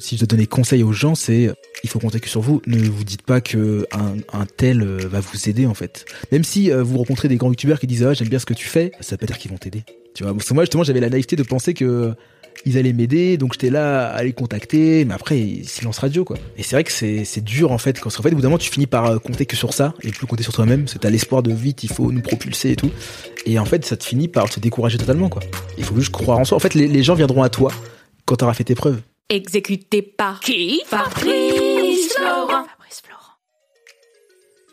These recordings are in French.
Si je dois donner conseil aux gens, c'est il faut compter que sur vous. Ne vous dites pas que un, tel euh, va vous aider en fait. Même si euh, vous rencontrez des grands youtubeurs qui disent ah j'aime bien ce que tu fais, ça veut pas dire qu'ils vont t'aider. Tu vois, parce que moi justement j'avais la naïveté de penser que ils allaient m'aider, donc j'étais là à les contacter, mais après silence radio quoi. Et c'est vrai que c'est dur en fait, parce qu'en fait au bout d'un moment tu finis par euh, compter que sur ça et plus compter sur toi-même. C'est t'as l'espoir de vite, il faut nous propulser et tout. Et en fait ça te finit par te décourager totalement quoi. Il faut juste croire en soi. En fait les, les gens viendront à toi quand t'auras fait tes preuves. Exécuté par qui Fabrice Florent.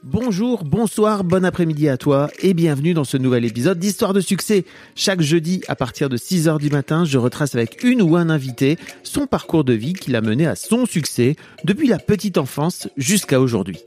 Bonjour, bonsoir, bon après-midi à toi et bienvenue dans ce nouvel épisode d'Histoire de succès. Chaque jeudi à partir de 6h du matin, je retrace avec une ou un invité son parcours de vie qui l'a mené à son succès depuis la petite enfance jusqu'à aujourd'hui.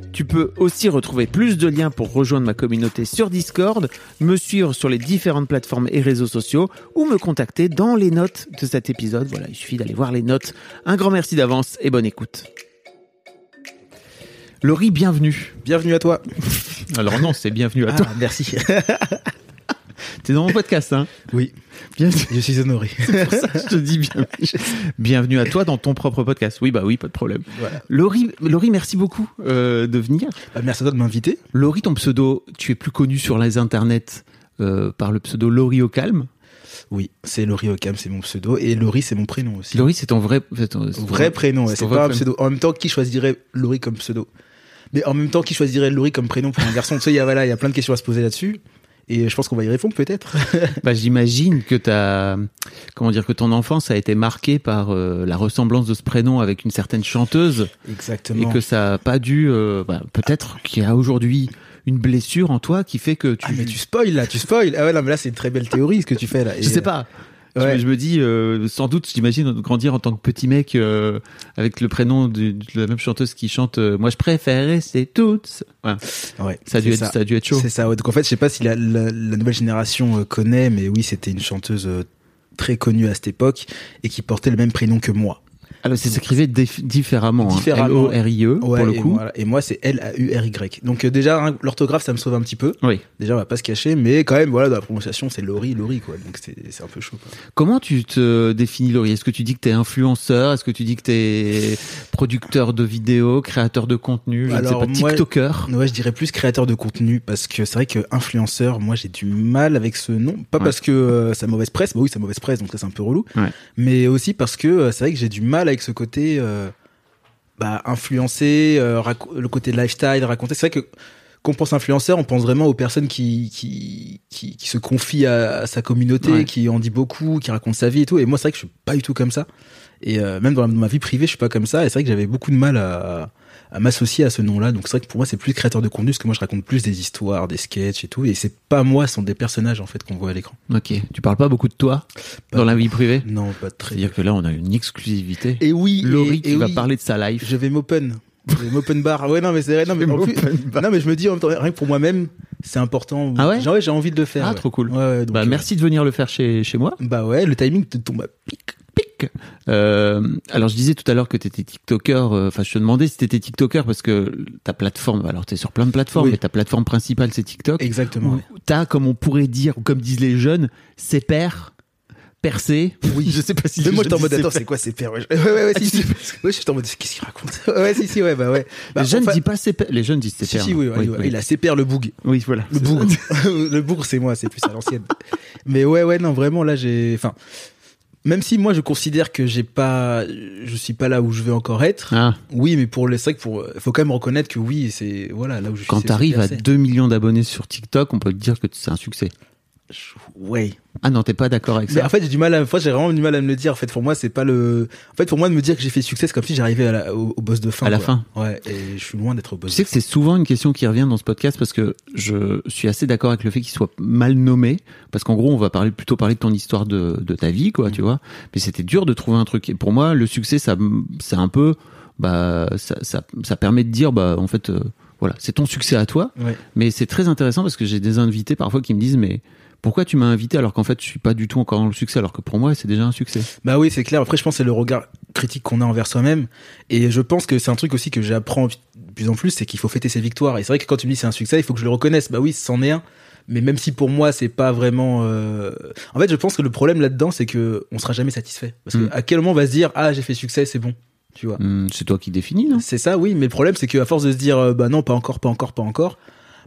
Tu peux aussi retrouver plus de liens pour rejoindre ma communauté sur Discord, me suivre sur les différentes plateformes et réseaux sociaux ou me contacter dans les notes de cet épisode. Voilà, il suffit d'aller voir les notes. Un grand merci d'avance et bonne écoute. Laurie, bienvenue. Bienvenue à toi. Alors non, c'est bienvenue à Ah, toi. merci. T'es dans mon podcast, hein? Oui, Bienvenue. je suis honoré. Pour ça que je te dis bien. Bienvenue à toi dans ton propre podcast. Oui, bah oui, pas de problème. Voilà. Laurie, Laurie, merci beaucoup euh, de venir. Bah, merci à toi de m'inviter. Laurie, ton pseudo, tu es plus connu sur les internets euh, par le pseudo Laurie au calme. Oui, c'est Laurie Ocam, c'est mon pseudo. Et Laurie, c'est mon prénom aussi. Laurie, c'est ton vrai, ton- vrai prénom, c'est vrai pas un prénom. pseudo. En même temps, qui choisirait Laurie comme pseudo? Mais en même temps, qui choisirait Laurie comme prénom pour un garçon? Tu sais, il y a, voilà, il y a plein de questions à se poser là-dessus. Et je pense qu'on va y répondre peut-être. Bah, j'imagine que ta, comment dire, que ton enfance a été marquée par euh, la ressemblance de ce prénom avec une certaine chanteuse Exactement. et que ça a pas dû, euh, bah, peut-être qu'il y a aujourd'hui une blessure en toi qui fait que tu, Ah, mais tu spoil là, tu spoil. Ah ouais, non, mais là, c'est une très belle théorie ce que tu fais là. Et, je sais pas. Je- me dis, euh, sans doute, j'imagine grandir en tant que petit mec euh, avec le prénom de, de la même chanteuse qui chante euh, Moi je préfère c'est toutes. Ouais. Ouais, Ça, a dû c'est être, ça. a dû être chaud. C'est ça. Donc en fait, je sais pas si la, la- la nouvelle génération connaît, mais oui, c'était une chanteuse très connue à cette époque et qui portait le même prénom que moi. Alors c'est s'écrivait dif- différemment. hein. Différemment. L-O-R-I-E pour Ouais, le et coup. voilà. Et moi, c'est L-A-U-R-Y. Donc euh, déjà, hein, l'orthographe, ça me sauve un petit peu. Oui. Déjà, on va pas se cacher, mais quand même, voilà, dans la prononciation, c'est Laurie, Laurie, quoi. Donc c'est un peu chaud. Quoi. Comment tu te définis, Laurie Est-ce que tu dis que t'es influenceur? Est-ce que tu dis que t'es producteur de vidéos, créateur de contenu Je Alors, ne sais pas, moi- TikToker? Ouais, je dirais plus créateur de contenu parce que c'est vrai que influenceur, moi, j'ai du mal avec ce nom. Pas Ouais. parce que euh, ça a mauvaise presse, bah oui, ça a mauvaise presse, donc ça c'est un peu relou. Mais aussi parce que euh, c'est vrai que j'ai du mal avec ce côté, euh, bah, influencer, euh, le côté lifestyle, raconter. C'est vrai que quand on pense influenceur, on pense vraiment aux personnes qui qui qui, qui se confient à, à sa communauté, Ouais. qui en dit beaucoup, qui racontent sa vie et tout. Et moi, c'est vrai que je suis pas du tout comme ça. Et euh, même dans ma vie privée, je suis pas comme ça. Et c'est vrai que j'avais beaucoup de mal à, à m'associer à ce nom-là. Donc c'est vrai que pour moi, c'est plus créateur de contenu, parce que moi, je raconte plus des histoires, des sketchs et tout. Et c'est pas moi, ce sont des personnages en fait qu'on voit à l'écran. Ok. Tu parles pas beaucoup de toi Pas dans la vie privée? Non, pas très. C'est-à-dire que là, on a une exclusivité. Et oui, Laurie et- qui et va oui, parler de sa life. Je vais m'open. Je vais m'open bar. Ouais, non, mais c'est vrai. Non, mais, en plus- non, mais je me dis en même temps, rien que pour moi-même, c'est important. Ah ouais j'ai envie de le faire. Ah, ouais. trop cool. Ouais, ouais, donc, Bah, euh, merci de venir le faire chez, chez moi. Bah ouais, le timing te tombe à pic. Euh, alors je disais tout à l'heure que tu étais TikToker. euh, Enfin, je te demandais si tu étais TikToker parce que ta plateforme. Alors tu es sur plein de plateformes, Oui. mais ta plateforme principale c'est TikTok. Exactement. ouais. Où T'as, comme on pourrait dire, ou comme disent les jeunes, ses pairs percés. Oui. je sais pas si. Mais moi, jeunes j'étais en mode, attends, c'est quoi ces pères Ouais, ouais, ouais, Ah, si, tu Ouais, j'étais en mode, qu'est-ce qu'il raconte Ouais, si, si, ouais, bah ouais. Bah, Les jeunes enfin, disent pas ses pairs. Les jeunes disent ses Si, pairs. si, oui, non oui, oui, oui. Il a ses pères, le boug. Oui, voilà. Le ça. le bougre, c'est moi, c'est plus à l'ancienne. Mais ouais, ouais, non, vraiment, là, j'ai. Enfin, même si moi je considère que j'ai pas, je suis pas là où je veux encore être. Ah. Oui, mais pour les c'est vrai que pour, faut quand même reconnaître que oui, c'est voilà là où je suis. Quand t'arrives à assez. 2 millions d'abonnés sur TikTok, on peut te dire que c'est un succès. Ouais. Ah non, t'es pas d'accord avec Mais ça en fait, j'ai du mal à, fois, j'ai vraiment du mal à me le dire. En fait, pour moi, c'est pas le, en fait, pour moi, de me dire que j'ai fait succès, c'est comme si j'arrivais à la- au, au boss de fin. À la quoi. fin. Ouais, et je suis loin d'être au boss. Tu sais de que c'est souvent une question qui revient dans ce podcast parce que je suis assez d'accord avec le fait qu'il soit mal nommé parce qu'en gros on va parler plutôt parler de ton histoire de, de ta vie quoi tu vois mais c'était dur de trouver un truc et pour moi le succès ça c'est un peu bah ça, ça, ça permet de dire bah en fait euh, voilà c'est ton succès à toi. Ouais. mais c'est très intéressant parce que j'ai des invités parfois qui me disent mais pourquoi tu m'as invité alors qu'en fait je suis pas du tout encore dans le succès alors que pour moi c'est déjà un succès? Bah oui, c'est clair. Après, je pense que c'est le regard critique qu'on a envers soi-même. Et je pense que c'est un truc aussi que j'apprends de plus en plus, c'est qu'il faut fêter ses victoires. Et c'est vrai que quand tu me dis c'est un succès, il faut que je le reconnaisse. Bah oui, c'en est un. Mais même si pour moi c'est pas vraiment, euh, en fait, je pense que le problème là-dedans, c'est que on sera jamais satisfait. Parce que Mm. à quel moment on va se dire ah j'ai fait succès, c'est bon, tu vois? Hum, c'est toi qui définis non? C'est ça, oui. Mais le problème, c'est qu'à force de se dire euh, bah non, pas encore, pas encore, pas encore,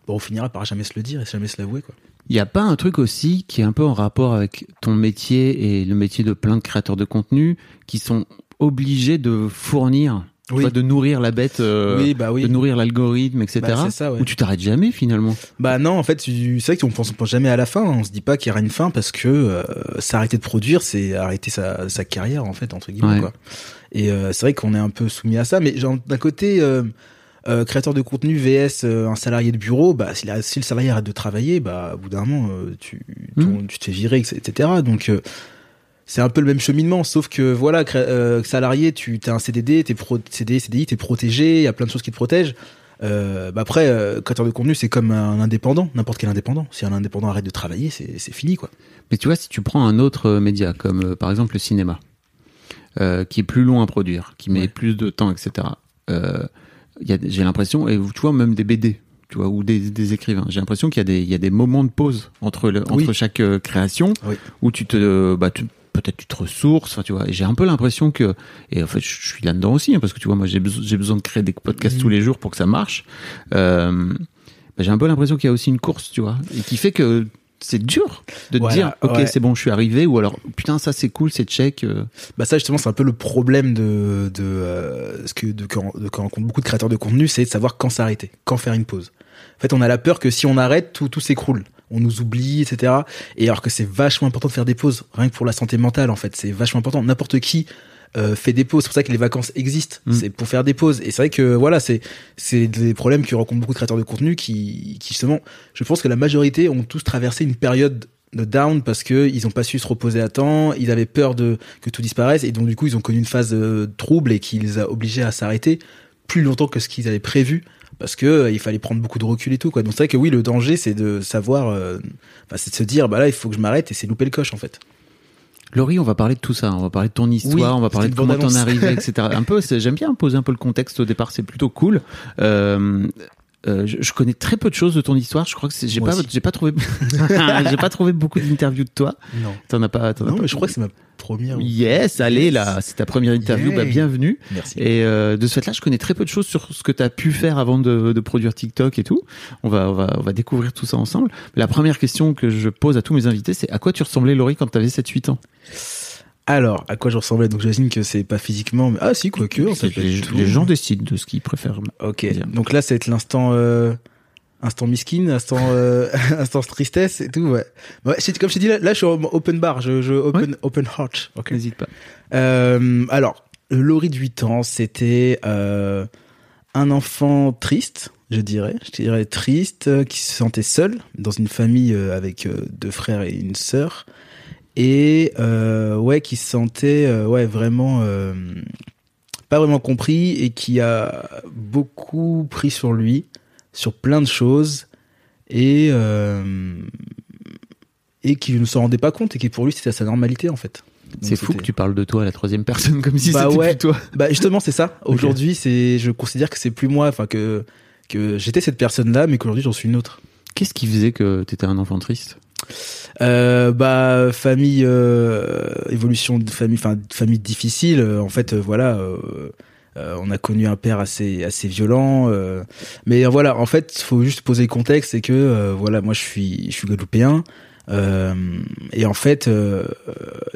bah on finira par jamais se le dire et jamais se l'avouer quoi. Il n'y a pas un truc aussi qui est un peu en rapport avec ton métier et le métier de plein de créateurs de contenu qui sont obligés de fournir, tu Oui. vois, de nourrir la bête, euh, oui, bah oui. de nourrir l'algorithme, etc. Bah, ça, ouais. Où tu t'arrêtes jamais finalement? Bah non, en fait, c'est vrai qu'on pense, on pense jamais à la fin. hein. On se dit pas qu'il y aura une fin parce que euh, s'arrêter de produire, c'est arrêter sa, sa carrière en fait entre guillemets Ouais. quoi. Et euh, c'est vrai qu'on est un peu soumis à ça. Mais d'un côté, euh, créateur de contenu vs euh, un salarié de bureau, bah si, la- si le salarié arrête de travailler, bah au bout d'un moment, euh, tu, ton- tu te fais virer, etc. Donc c'est un peu le même cheminement, sauf que voilà, salarié, tu as un CDD, t'es pro, CDD, CDI, t'es protégé, il y a plein de choses qui te protègent. Euh, bah après, euh, créateur de contenu, c'est comme un indépendant, n'importe quel indépendant. Si un indépendant arrête de travailler, c'est c'est fini, quoi. Mais tu vois, si tu prends un autre euh, média comme par exemple le cinéma, qui est plus long à produire, qui met Ouais. plus de temps, etc. Euh, j'ai l'impression, et tu vois même des BD, tu vois, ou des, des écrivains. J'ai l'impression qu'il y a des, il y a des moments de pause entre le, entre chaque euh, création Oui. où tu te, bah, tu- peut-être tu te ressources, tu vois. Et j'ai un peu l'impression que, et en fait, je suis là-dedans aussi, hein, parce que tu vois, moi, j'ai besoin, j'ai besoin de créer des podcasts tous les jours pour que ça marche. Euh, bah, j'ai un peu l'impression qu'il y a aussi une course, tu vois, et qui fait que c'est dur de te Voilà, dire, ok, ouais. c'est bon, je suis arrivé, ou alors, putain, ça c'est cool, c'est check. euh. Bah ça justement c'est un peu le problème de de euh, ce que de quand, de beaucoup de créateurs de contenu, c'est de savoir quand s'arrêter, quand faire une pause. En fait, on a la peur que si on arrête, tout tout s'écroule. On nous oublie, etc. Et alors que c'est vachement important de faire des pauses, rien que pour la santé mentale en fait, c'est vachement important. N'importe qui euh, fait des pauses. C'est pour ça que les vacances existent. Mm. C'est pour faire des pauses. Et c'est vrai que voilà, c'est c'est des problèmes que rencontrent beaucoup de créateurs de contenu qui qui justement, je pense que la majorité ont tous traversé une période de down parce que ils ont pas su se reposer à temps, ils avaient peur de que tout disparaisse et donc du coup ils ont connu une phase euh, trouble et qui les a obligés à s'arrêter plus longtemps que ce qu'ils avaient prévu parce que euh, il fallait prendre beaucoup de recul et tout quoi. Donc c'est vrai que oui le danger c'est de savoir euh, c'est de se dire bah là il faut que je m'arrête et c'est louper le coche en fait. Laurie, on va parler de tout ça. On va parler de ton histoire, Oui, on va parler de comment t'en es bande-annonce. arrivé, etc. Un peu, j'aime bien poser un peu le contexte au départ. C'est plutôt cool. Euh, euh, je, je connais très peu de choses de ton histoire. Je crois que j'ai pas, j'ai pas trouvé, j'ai pas trouvé beaucoup d'interviews de toi. Non. T'en as pas. as Non pas mais je crois que c'est ma première. Yes, allez là, c'est ta première interview. Bah, bienvenue. Merci. Et euh, de ce fait-là, je connais très peu de choses sur ce que tu as pu faire avant de, de produire TikTok et tout. On va, on, va, on va découvrir tout ça ensemble. La première question que je pose à tous mes invités, c'est à quoi tu ressemblais, Laurie, quand tu avais 7-8 ans? Alors à quoi je ressemblais? Donc j'imagine que c'est pas physiquement mais ah si quoique les, tout. les gens décident de ce qu'ils préfèrent. Ok. dire. Donc là, c'est l'instant, euh, instant miskin, instant, euh, instant tristesse et tout. Ouais. ouais comme je t'ai dit, là, là, je suis en open bar, je, je open, open heart. Ok. N'hésite pas. Euh, alors, Laurie de 8 ans, c'était euh, un enfant triste, je dirais. Je dirais triste, euh, qui se sentait seul dans une famille euh, avec euh, deux frères et une sœur. Et euh, ouais, qui se sentait euh, ouais, vraiment euh, pas vraiment compris et qui a beaucoup pris sur lui, sur plein de choses. Et, euh, et qui ne s'en rendait pas compte et qui pour lui c'était sa normalité en fait. C'est fou que tu parles de toi à la troisième personne comme si Bah c'était ouais. plus toi. bah justement c'est ça. Aujourd'hui c'est je considère que c'est plus moi, enfin que que j'étais cette personne-là, mais qu'aujourd'hui j'en suis une autre. Qu'est-ce qui faisait que t'étais un enfant triste? Euh, bah famille euh, évolution de famille, enfin famille difficile. euh, en fait euh, voilà. euh, euh, on a connu un père assez assez violent, mais voilà. En fait, faut juste poser le contexte, c'est que voilà, moi je suis je suis guadeloupéen. Et en fait,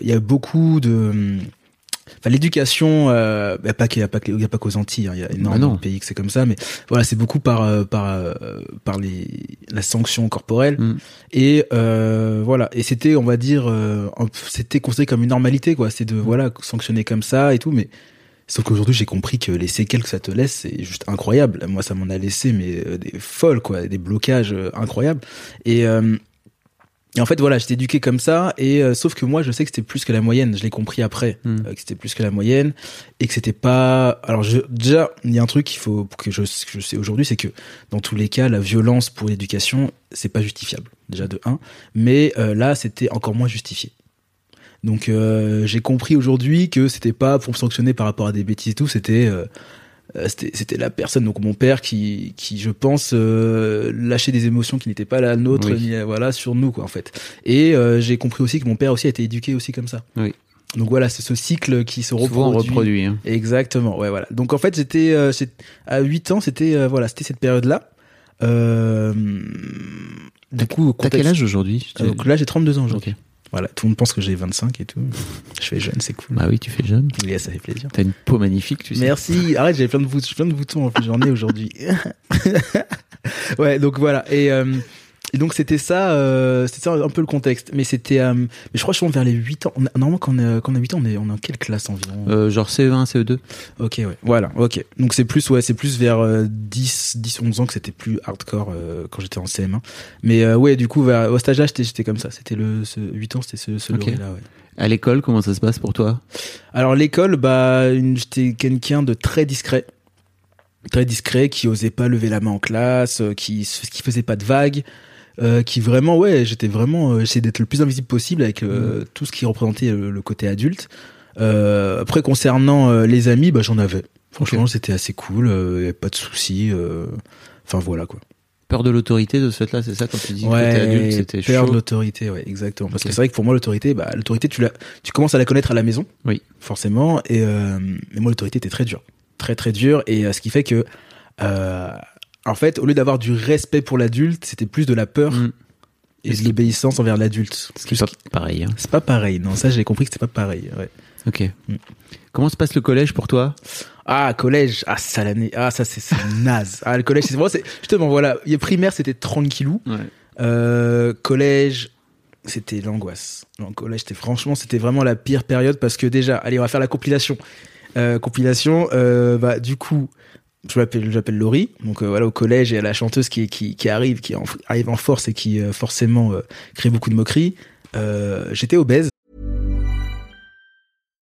il y a beaucoup de Enfin, l'éducation, euh, bah, pas qu'il y a pas qu'il y a pas qu'aux Antilles, hein, il y a énormément non. de pays que c'est comme ça, mais voilà, c'est beaucoup par euh, par euh, par les la sanction corporelle Mm. et euh, voilà. Et c'était, on va dire, euh, c'était considéré comme une normalité, quoi. C'est de voilà sanctionner comme ça et tout, mais sauf qu'aujourd'hui j'ai compris que les séquelles que ça te laisse, c'est juste incroyable. Moi, ça m'en a laissé mais des folles, quoi, des blocages incroyables. Et euh, et en fait, voilà, j'étais éduqué comme ça, et euh, sauf que moi, je sais que c'était plus que la moyenne. Je l'ai compris après, Mm. euh, que c'était plus que la moyenne, et que c'était pas. Alors, je, déjà, il y a un truc qu'il faut que je, que je sais aujourd'hui, c'est que dans tous les cas, la violence pour l'éducation, c'est pas justifiable. Déjà de un, mais euh, là, c'était encore moins justifié. Donc, euh, j'ai compris aujourd'hui que c'était pas pour me sanctionner par rapport à des bêtises et tout, c'était euh, c'était c'était la personne donc mon père qui qui je pense euh, lâchait des émotions qui n'étaient pas la nôtre Oui. ni euh, voilà sur nous quoi en fait et euh, j'ai compris aussi que mon père aussi a été éduqué aussi comme ça Oui. donc voilà c'est ce cycle qui se Souvent reproduit reproduit. hein. exactement ouais voilà donc en fait j'étais euh, à 8 ans c'était euh, voilà c'était cette période là euh, du coup T'as quel âge aujourd'hui Euh, donc là j'ai 32 ans aujourd'hui Ok. Voilà tout le monde pense que j'ai 25 et tout je fais jeune c'est cool Bah oui, tu fais jeune. Oui, ça fait plaisir T'as une peau magnifique, tu sais. Merci. Arrête, j'avais plein de boutons, plein de boutons en plus, j'en ai aujourd'hui. ouais, donc voilà. Et, euh, et donc c'était ça, euh, c'était ça un peu le contexte. Mais c'était, euh, mais je crois que je suis vers les 8 ans. On a- normalement, quand on, a, quand on a 8 ans, on est, on est en quelle classe environ? Euh, genre CE1, CE2 Ok, ouais. Voilà, ok. Donc c'est plus, ouais, c'est plus vers euh, 10, 10, 11 ans que c'était plus hardcore euh, quand j'étais en CM1. Mais euh, ouais, du coup, vers, au stage là, j'étais, j'étais comme ça. C'était le, ce, 8 ans, c'était ce, ce Ok. là ouais. À l'école, comment ça se passe pour toi? Alors l'école, bah, une- j'étais quelqu'un de très discret, très discret, qui osait pas lever la main en classe, euh, qui qui faisait pas de vagues, euh, qui vraiment, ouais, j'étais vraiment, euh, j'essayais d'être le plus invisible possible avec euh, tout ce qui représentait le, le côté adulte. Euh, après concernant euh, les amis, bah j'en avais. Franchement, c'était assez cool, euh, y avait pas de soucis. euh, Enfin voilà quoi. Peur de l'autorité de ce fait-là, c'est ça quand tu dis que t'es adulte, c'était chaud. l'autorité, ouais, exactement. Parce que c'est vrai que pour moi, l'autorité, bah, l'autorité, tu la, tu commences à la connaître à la maison. Oui. Forcément. Et, euh, mais moi, l'autorité était très dure. Très, très dure. Et euh, ce qui fait que, euh, en fait, au lieu d'avoir du respect pour l'adulte, c'était plus de la peur Mm. et de l'obéissance envers l'adulte. Ce qui est pas pareil. hein. C'est pas pareil. Non, ça, j'ai compris que c'était pas pareil. Ouais. Ok. Mm. Comment se passe le collège pour toi? Ah, collège. Ah, ça, l'année. Ah, ça, c'est c'est naze. Ah, le collège, c'est vraiment, c'est, justement, voilà. Primaire, c'était tranquillou. Euh, collège, c'était l'angoisse. Non, collège, c'était franchement, c'était vraiment la pire période parce que déjà, allez, on va faire la compilation. Euh, compilation, euh, bah, du coup, je m'appelle, j'appelle Laurie. Donc euh, voilà, au collège, il y la chanteuse qui, arrive, qui en- arrive en force et qui euh, forcément euh, crée beaucoup de moqueries. J'étais obèse.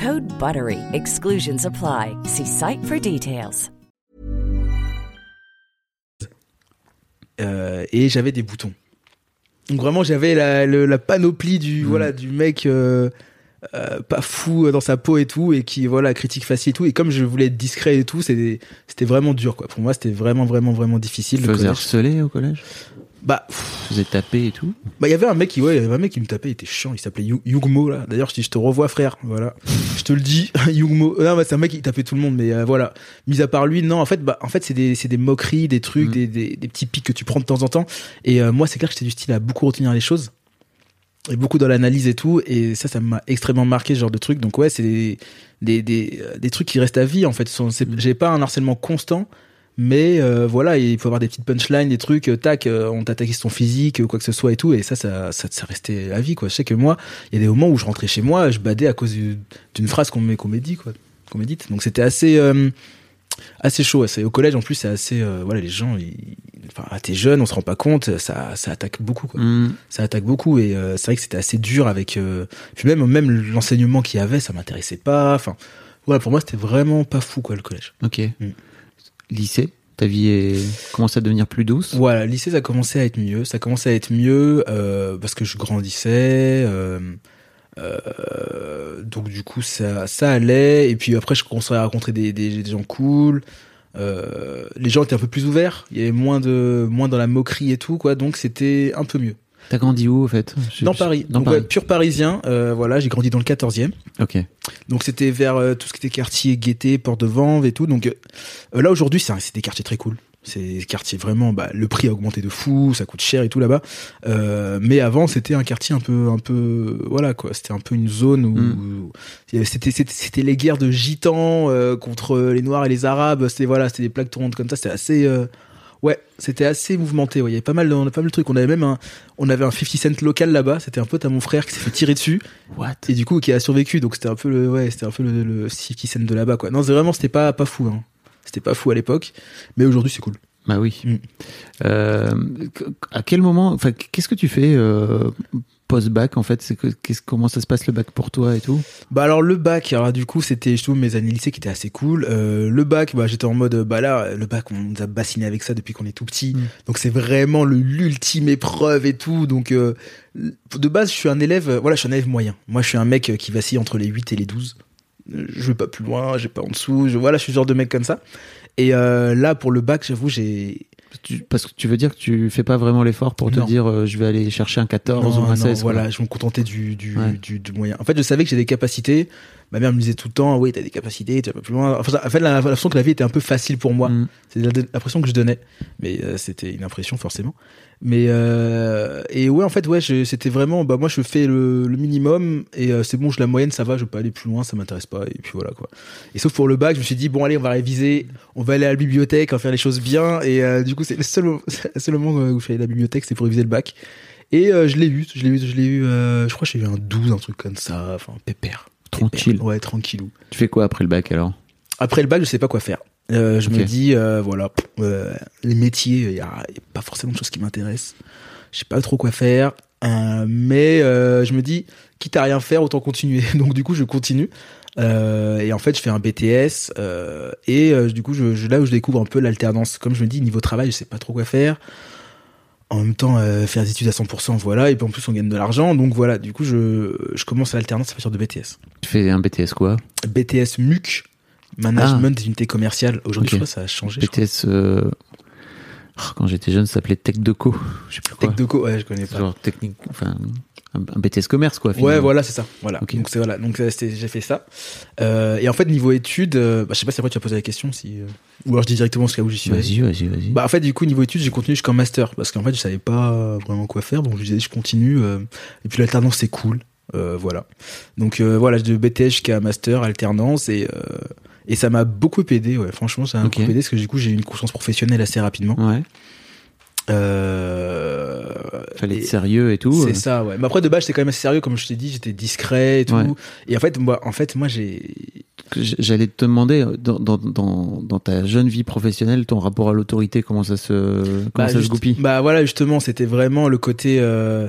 Code BUTTERY. Exclusions apply. See site for details. euh, et j'avais des boutons. Donc vraiment, j'avais la, le- la panoplie du Mhm. voilà du mec euh, euh, pas fou dans sa peau et tout et qui voilà critique facile et tout. Et comme je voulais être discret et tout, c'était c'était vraiment dur quoi. Pour moi, c'était vraiment vraiment vraiment difficile. Tu le faisais harceler au collège? Bah, Tu faisais taper et tout bah il y avait un mec qui ouais, il y avait un mec qui me tapait, il était chiant, il s'appelait Yu- Yugmo là. D'ailleurs, je dis je te revois frère, voilà. je te le dis, Yugmo. Non, bah, c'est un mec qui tapait tout le monde mais euh, voilà. Mis à part lui, non, en fait bah en fait c'est des c'est des moqueries, des trucs, Mm. des, des des petits pics que tu prends de temps en temps et euh, moi c'est clair que j'étais du style à beaucoup retenir les choses et beaucoup dans l'analyse et tout et ça ça m'a extrêmement marqué ce genre de truc. Donc ouais, c'est des des des, euh, des trucs qui restent à vie en fait. Mm. J'ai pas un harcèlement constant mais euh, voilà, il faut avoir des petites punchlines, des trucs, euh, tac, euh, on t'attaquait sur ton physique, quoi que ce soit et tout, et ça, ça, ça, ça restait à vie, quoi. Je sais que moi, il y a des moments où je rentrais chez moi, je badais à cause du- d'une phrase qu'on m'ait dit, quoi, qu'on. Donc c'était assez, euh, assez chaud. assez- Au collège, en plus, c'est assez, euh, voilà, les gens, ils, enfin, ah, t'es jeune, on se rend pas compte, ça, ça attaque beaucoup, quoi. Mm. Ça attaque beaucoup, et c'est vrai que c'était assez dur avec, puis même, même l'enseignement qu'il y avait, ça m'intéressait pas. Enfin, voilà, pour moi, c'était vraiment pas fou, quoi, le collège. Ok. Mm. Lycée ta vie est... commence à devenir plus douce. Voilà, lycée, ça commençait à être mieux. Ça commençait à être mieux euh, parce que je grandissais. Euh, euh, donc du coup, ça, ça allait. Et puis après, je commençais à rencontrer des, des, des gens cool. Euh, les gens étaient un peu plus ouverts. Il y avait moins de moins dans la moquerie et tout, quoi. Donc c'était un peu mieux. T'as grandi où, au fait Je- Dans je- Paris. Dans donc, Paris. ouais, pur parisien. Euh, voilà, j'ai grandi dans le 14e. Ok. Donc c'était vers euh, tout ce qui était quartier Gaîté, Porte de Vanves et tout. Donc euh, là aujourd'hui, c'est des quartiers très cool. C'est des quartiers vraiment, bah, le prix a augmenté de fou, ça coûte cher et tout là-bas. Mais avant, c'était un quartier un peu, un peu, voilà quoi. C'était un peu une zone où Mm. y avait- c'était, les guerres de gitans contre les noirs et les arabes. C'était voilà, c'était des plaques tournantes comme ça. C'était assez, ouais, c'était assez mouvementé. Ouais. Il y avait pas mal, de, pas mal de trucs. On avait même un, on avait un 50 cent local là-bas. C'était un pote à mon frère qui s'est fait tirer dessus What? Et du coup qui a survécu donc c'était un peu le ouais c'était un peu le, le 50 cent de là-bas quoi non c'est vraiment c'était pas pas fou hein. c'était pas fou à l'époque mais aujourd'hui c'est cool Bah oui. Mm. Euh, à quel moment, enfin, qu'est-ce que tu fais euh, post-bac en fait C'est qu'est-ce- comment ça se passe le bac pour toi et tout? Bah alors le bac alors du coup c'était je trouve mes années lycée qui étaient assez cool. Euh, le bac bah j'étais en mode bah là le bac on nous a bassiné avec ça depuis qu'on est tout petit. Mm. donc c'est vraiment le l'ultime épreuve et tout. Donc euh, de base je suis un élève euh, voilà je suis un élève moyen. Moi je suis un mec qui vacille entre les 8 et les 12 Euh, je vais pas plus loin j'ai pas en dessous je voilà je suis ce genre de mec comme ça. Et euh, là pour le bac j'avoue j'ai Tu- Parce que tu veux dire que tu fais pas vraiment l'effort pour te Non. dire euh, je vais aller chercher un 14 Non, ou un non, 16. quoi. voilà, je me contentais du, du, Ouais. du, du moyen. En fait, je savais que j'ai des capacités. Ma mère me disait tout le temps, oui, t'as des capacités, tu vas pas plus loin. Enfin, en fait, la- l'impression que la vie était un peu facile pour moi. Mm. C'est l'impression que je donnais. Mais euh, c'était une impression, forcément. Mais, euh, et ouais, en fait, ouais, c'était vraiment, bah, moi, je fais le, le minimum et euh, c'est bon, je la moyenne, ça va, je veux pas aller plus loin, ça m'intéresse pas. Et puis voilà, quoi. Et sauf pour le bac, je me suis dit, bon, allez, on va réviser, on va aller à la bibliothèque, on va faire les choses bien. Et euh, du coup, c'est le seul, moment où je suis allé à la bibliothèque, c'est pour réviser le bac. Et euh, je l'ai eu, je l'ai eu, je l'ai eu, euh, je crois que j'ai eu un 12, un truc comme ça, enfin, pépère. Tranquille. Ouais, tranquillou. Tu fais quoi après le bac alors? Après le bac, je sais pas quoi faire. Euh, je me dis, euh, voilà, euh, les métiers, il y a, pas forcément de choses qui m'intéressent. Je sais pas trop quoi faire. Mais je me dis, quitte à rien faire, autant continuer. Donc du coup, je continue. Et en fait, je fais un BTS. et du coup, je, je- là où je découvre un peu l'alternance. Comme je me dis, niveau travail, je sais pas trop quoi faire. En même temps, euh, faire des études à 100%, voilà. Et puis en plus, on gagne de l'argent. Donc voilà, du coup, je, je commence à l'alternance à partir de BTS. Tu fais un BTS quoi? BTS MUC, Management des unités commerciales. Aujourd'hui, je crois que ça a changé. BTS. euh, oh, Quand j'étais jeune, ça s'appelait Tech Deco. Je sais plus quoi. Tech ouais, je connais pas. Genre technique, enfin un, BTS commerce quoi. Ouais, voilà, c'est ça. Voilà. Donc c'est voilà. Donc j'ai fait ça. Euh, et en fait, niveau études, euh, bah, je sais pas si après tu as posé la question, si euh, ou alors je dis directement jusqu'à où j'y suis. Vas-y, vas-y, vas-y. Bah en fait, du coup, niveau études, j'ai continué jusqu'en master parce qu'en fait, je savais pas vraiment quoi faire, donc je disais je continue. euh, et puis l'alternance c'est cool. Voilà. Donc voilà, de BTS jusqu'à master, alternance et et ça m'a beaucoup aidé. Ouais, franchement, ça m'a beaucoup aidé parce que du coup, j'ai eu une conscience professionnelle assez rapidement. Ouais. Euh, Fallait être sérieux et tout. C'est euh. ça, ouais. Mais après, de base, j'étais quand même assez sérieux, comme je t'ai dit, j'étais discret et tout. Ouais. Et en fait, moi, en fait, moi, j'ai. J'allais te demander dans, dans, dans, ta jeune vie professionnelle, ton rapport à l'autorité, comment ça se comment bah, ça se goupille? Bah voilà, justement, c'était vraiment le côté. Euh,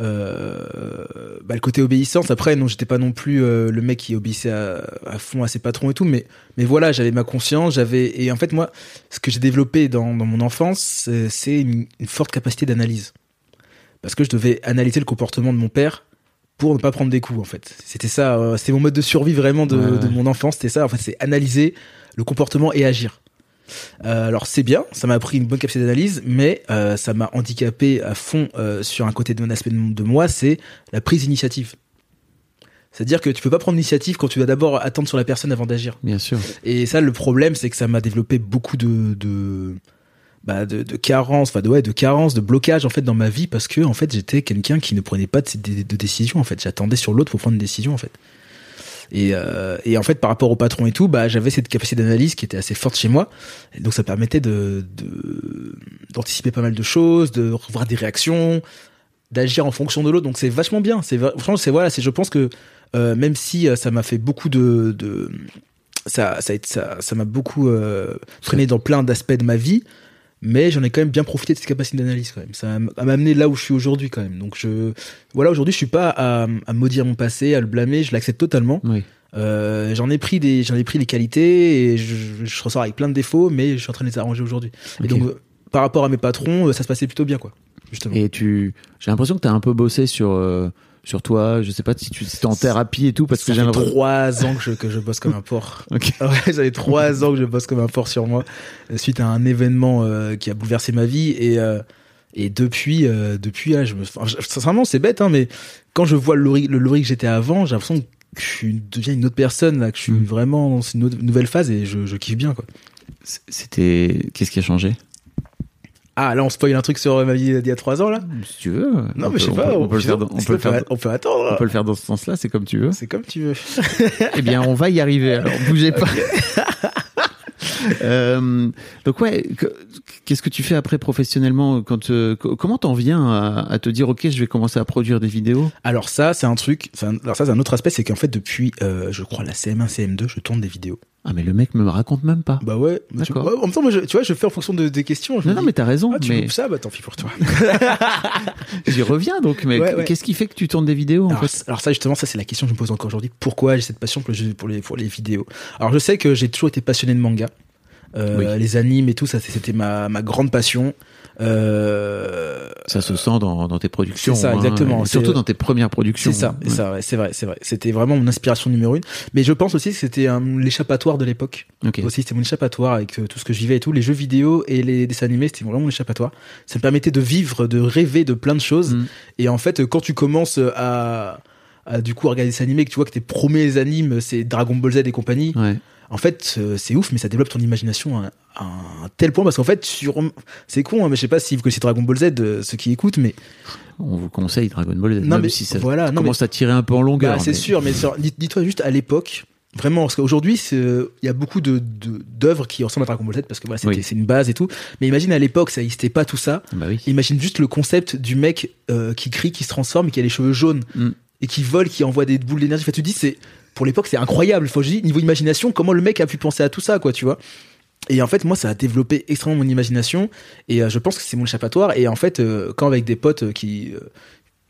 euh, bah, le côté obéissance. Après, non, j'étais pas non plus euh, le mec qui obéissait à, à fond à ses patrons et tout, mais mais voilà, j'avais ma conscience, j'avais et en fait moi, ce que j'ai développé dans, dans mon enfance, c'est- c'est une, une forte capacité d'analyse, parce que je devais analyser le comportement de mon père pour ne pas prendre des coups en fait. C'était ça, euh, c'était mon mode de survie vraiment de, ouais. de mon enfance, c'était ça. En fait, c'est analyser le comportement et agir. Euh, alors c'est bien, ça m'a appris une bonne capacité d'analyse, mais euh, ça m'a handicapé à fond euh, sur un côté de mon aspect de, moi, c'est la prise d'initiative. C'est-à-dire que tu peux pas prendre l'initiative quand tu vas d'abord attendre sur la personne avant d'agir. Bien sûr. Et ça, le problème, c'est que ça m'a développé beaucoup de, de, bah, de, de carences, enfin de ouais, de carences, de blocage en fait dans ma vie parce que en fait j'étais quelqu'un qui ne prenait pas de, de, de décision en fait. J'attendais sur l'autre pour prendre une décision en fait. Et, euh, et en fait, par rapport au patron et tout, bah, j'avais cette capacité d'analyse qui était assez forte chez moi. Et donc, ça permettait de, d'anticiper pas mal de choses, de revoir des réactions, d'agir en fonction de l'autre. Donc, c'est vachement bien. C'est, franchement, c'est, voilà, c'est, je pense que, euh, même si euh, ça m'a fait beaucoup de, de, ça, ça, ça, m'a beaucoup, euh, freiné dans plein d'aspects de ma vie. Mais j'en ai quand même bien profité de cette capacité d'analyse quand même. Ça m'a amené là où je suis aujourd'hui quand même. Donc je, voilà, aujourd'hui je suis pas à, à maudire mon passé, à le blâmer, je l'accepte totalement. Oui. Euh, j'en ai pris des, j'en ai pris les qualités et je, je ressors avec plein de défauts, mais je suis en train de les arranger aujourd'hui. Et donc, euh, par rapport à mes patrons, euh, ça se passait plutôt bien, quoi. Justement. Et tu, j'ai l'impression que t'as un peu bossé sur euh, sur toi. Je sais pas si tu t'es en thérapie et tout parce que j'ai trois ans que je, que je bosse comme un porc. Ok. Ouais, ça fait trois ans que je bosse comme un porc sur moi, suite à un événement euh, qui a bouleversé ma vie. Et, euh, et depuis, euh, depuis là, je me, enfin, je- sincèrement, c'est bête, hein, mais quand je vois le Laurie, le Laurie que j'étais avant, j'ai l'impression que je deviens une autre personne, là, que je suis Mm. vraiment dans une autre- nouvelle phase et je, je kiffe bien, quoi. C'était qu'est-ce qui a changé? Ah, là, on spoil un truc sur ma vie d'il y a trois ans, là? Si tu veux. Non, on mais je sais pas. On peut, on peut le faire. dans- On peut le faire. On peut attendre. On peut le faire dans ce sens-là. C'est comme tu veux. C'est comme tu veux. Eh bien, on va y arriver. Alors, bougez pas. Euh, donc ouais, que- qu'est-ce que tu fais après professionnellement quand euh, co- comment t'en viens à, à te dire ok je vais commencer à produire des vidéos? Alors ça, c'est un truc. un- alors ça, c'est un autre aspect, c'est qu'en fait, depuis, euh, je crois, la CM1, CM2, je tourne des vidéos. Ah mais le mec me raconte même pas. Bah ouais. tu- D'accord. ouais, en même temps, moi, je- tu vois, je fais en fonction de, des questions. Je non non dis, mais t'as raison. Ah, tu mais ça, bah tant pis pour toi. j'y reviens donc. Mais Ouais, ouais. qu'est-ce qui fait que tu tournes des vidéos en alors, fait? alors ça, justement, ça c'est la question que je me pose encore aujourd'hui. Pourquoi j'ai cette passion pour, les, pour les vidéos? Alors je sais que j'ai toujours été passionné de manga. Euh, Oui. Les animes et tout, ça c'était ma, ma grande passion. Euh, Ça se sent dans, dans tes productions. C'est ça, hein, exactement. surtout C'est- dans tes premières productions. C'est ça, Ouais. c'est ça, ouais, c'est vrai, c'est vrai. C'était vraiment mon inspiration numéro une. Mais je pense aussi que c'était un- l'échappatoire de l'époque. Aussi, c'était mon échappatoire avec euh, tout ce que je vivais et tout. Les jeux vidéo et les dessins animés, c'était vraiment mon échappatoire. Ça me permettait de vivre, de rêver de plein de choses. Mm. Et en fait, euh, quand tu commences à, à du coup regarder des animés, que tu vois que tes premiers animes, c'est Dragon Ball Z et compagnie, Ouais. En fait, euh, c'est ouf, mais ça développe ton imagination à, à un tel point parce qu'en fait, sur, c'est con, hein, mais je sais pas si vous connaissez Dragon Ball Z, euh, ceux qui écoutent, mais On vous conseille Dragon Ball Z. Non, même mais si ça voilà, non, commence à tirer un peu en longueur. Bah, c'est mais- sûr, mais dis-toi juste à l'époque, vraiment, parce qu'aujourd'hui, il y a beaucoup de d'œuvres qui ressemblent à Dragon Ball Z parce que voilà, Oui. c'est une base et tout. Mais imagine à l'époque, ça n'existait pas tout ça. Bah oui. Imagine juste le concept du mec euh, qui crie, qui se transforme, et qui a les cheveux jaunes Mm. et qui vole, qui envoie des boules d'énergie. Enfin, tu dis, c'est pour l'époque, c'est incroyable. Faut je niveau imagination, comment le mec a pu penser à tout ça, quoi, tu vois. Et en fait, moi, ça a développé extrêmement mon imagination. Et euh, je pense que c'est mon échappatoire. Et en fait, euh, quand avec des potes euh, qui, euh,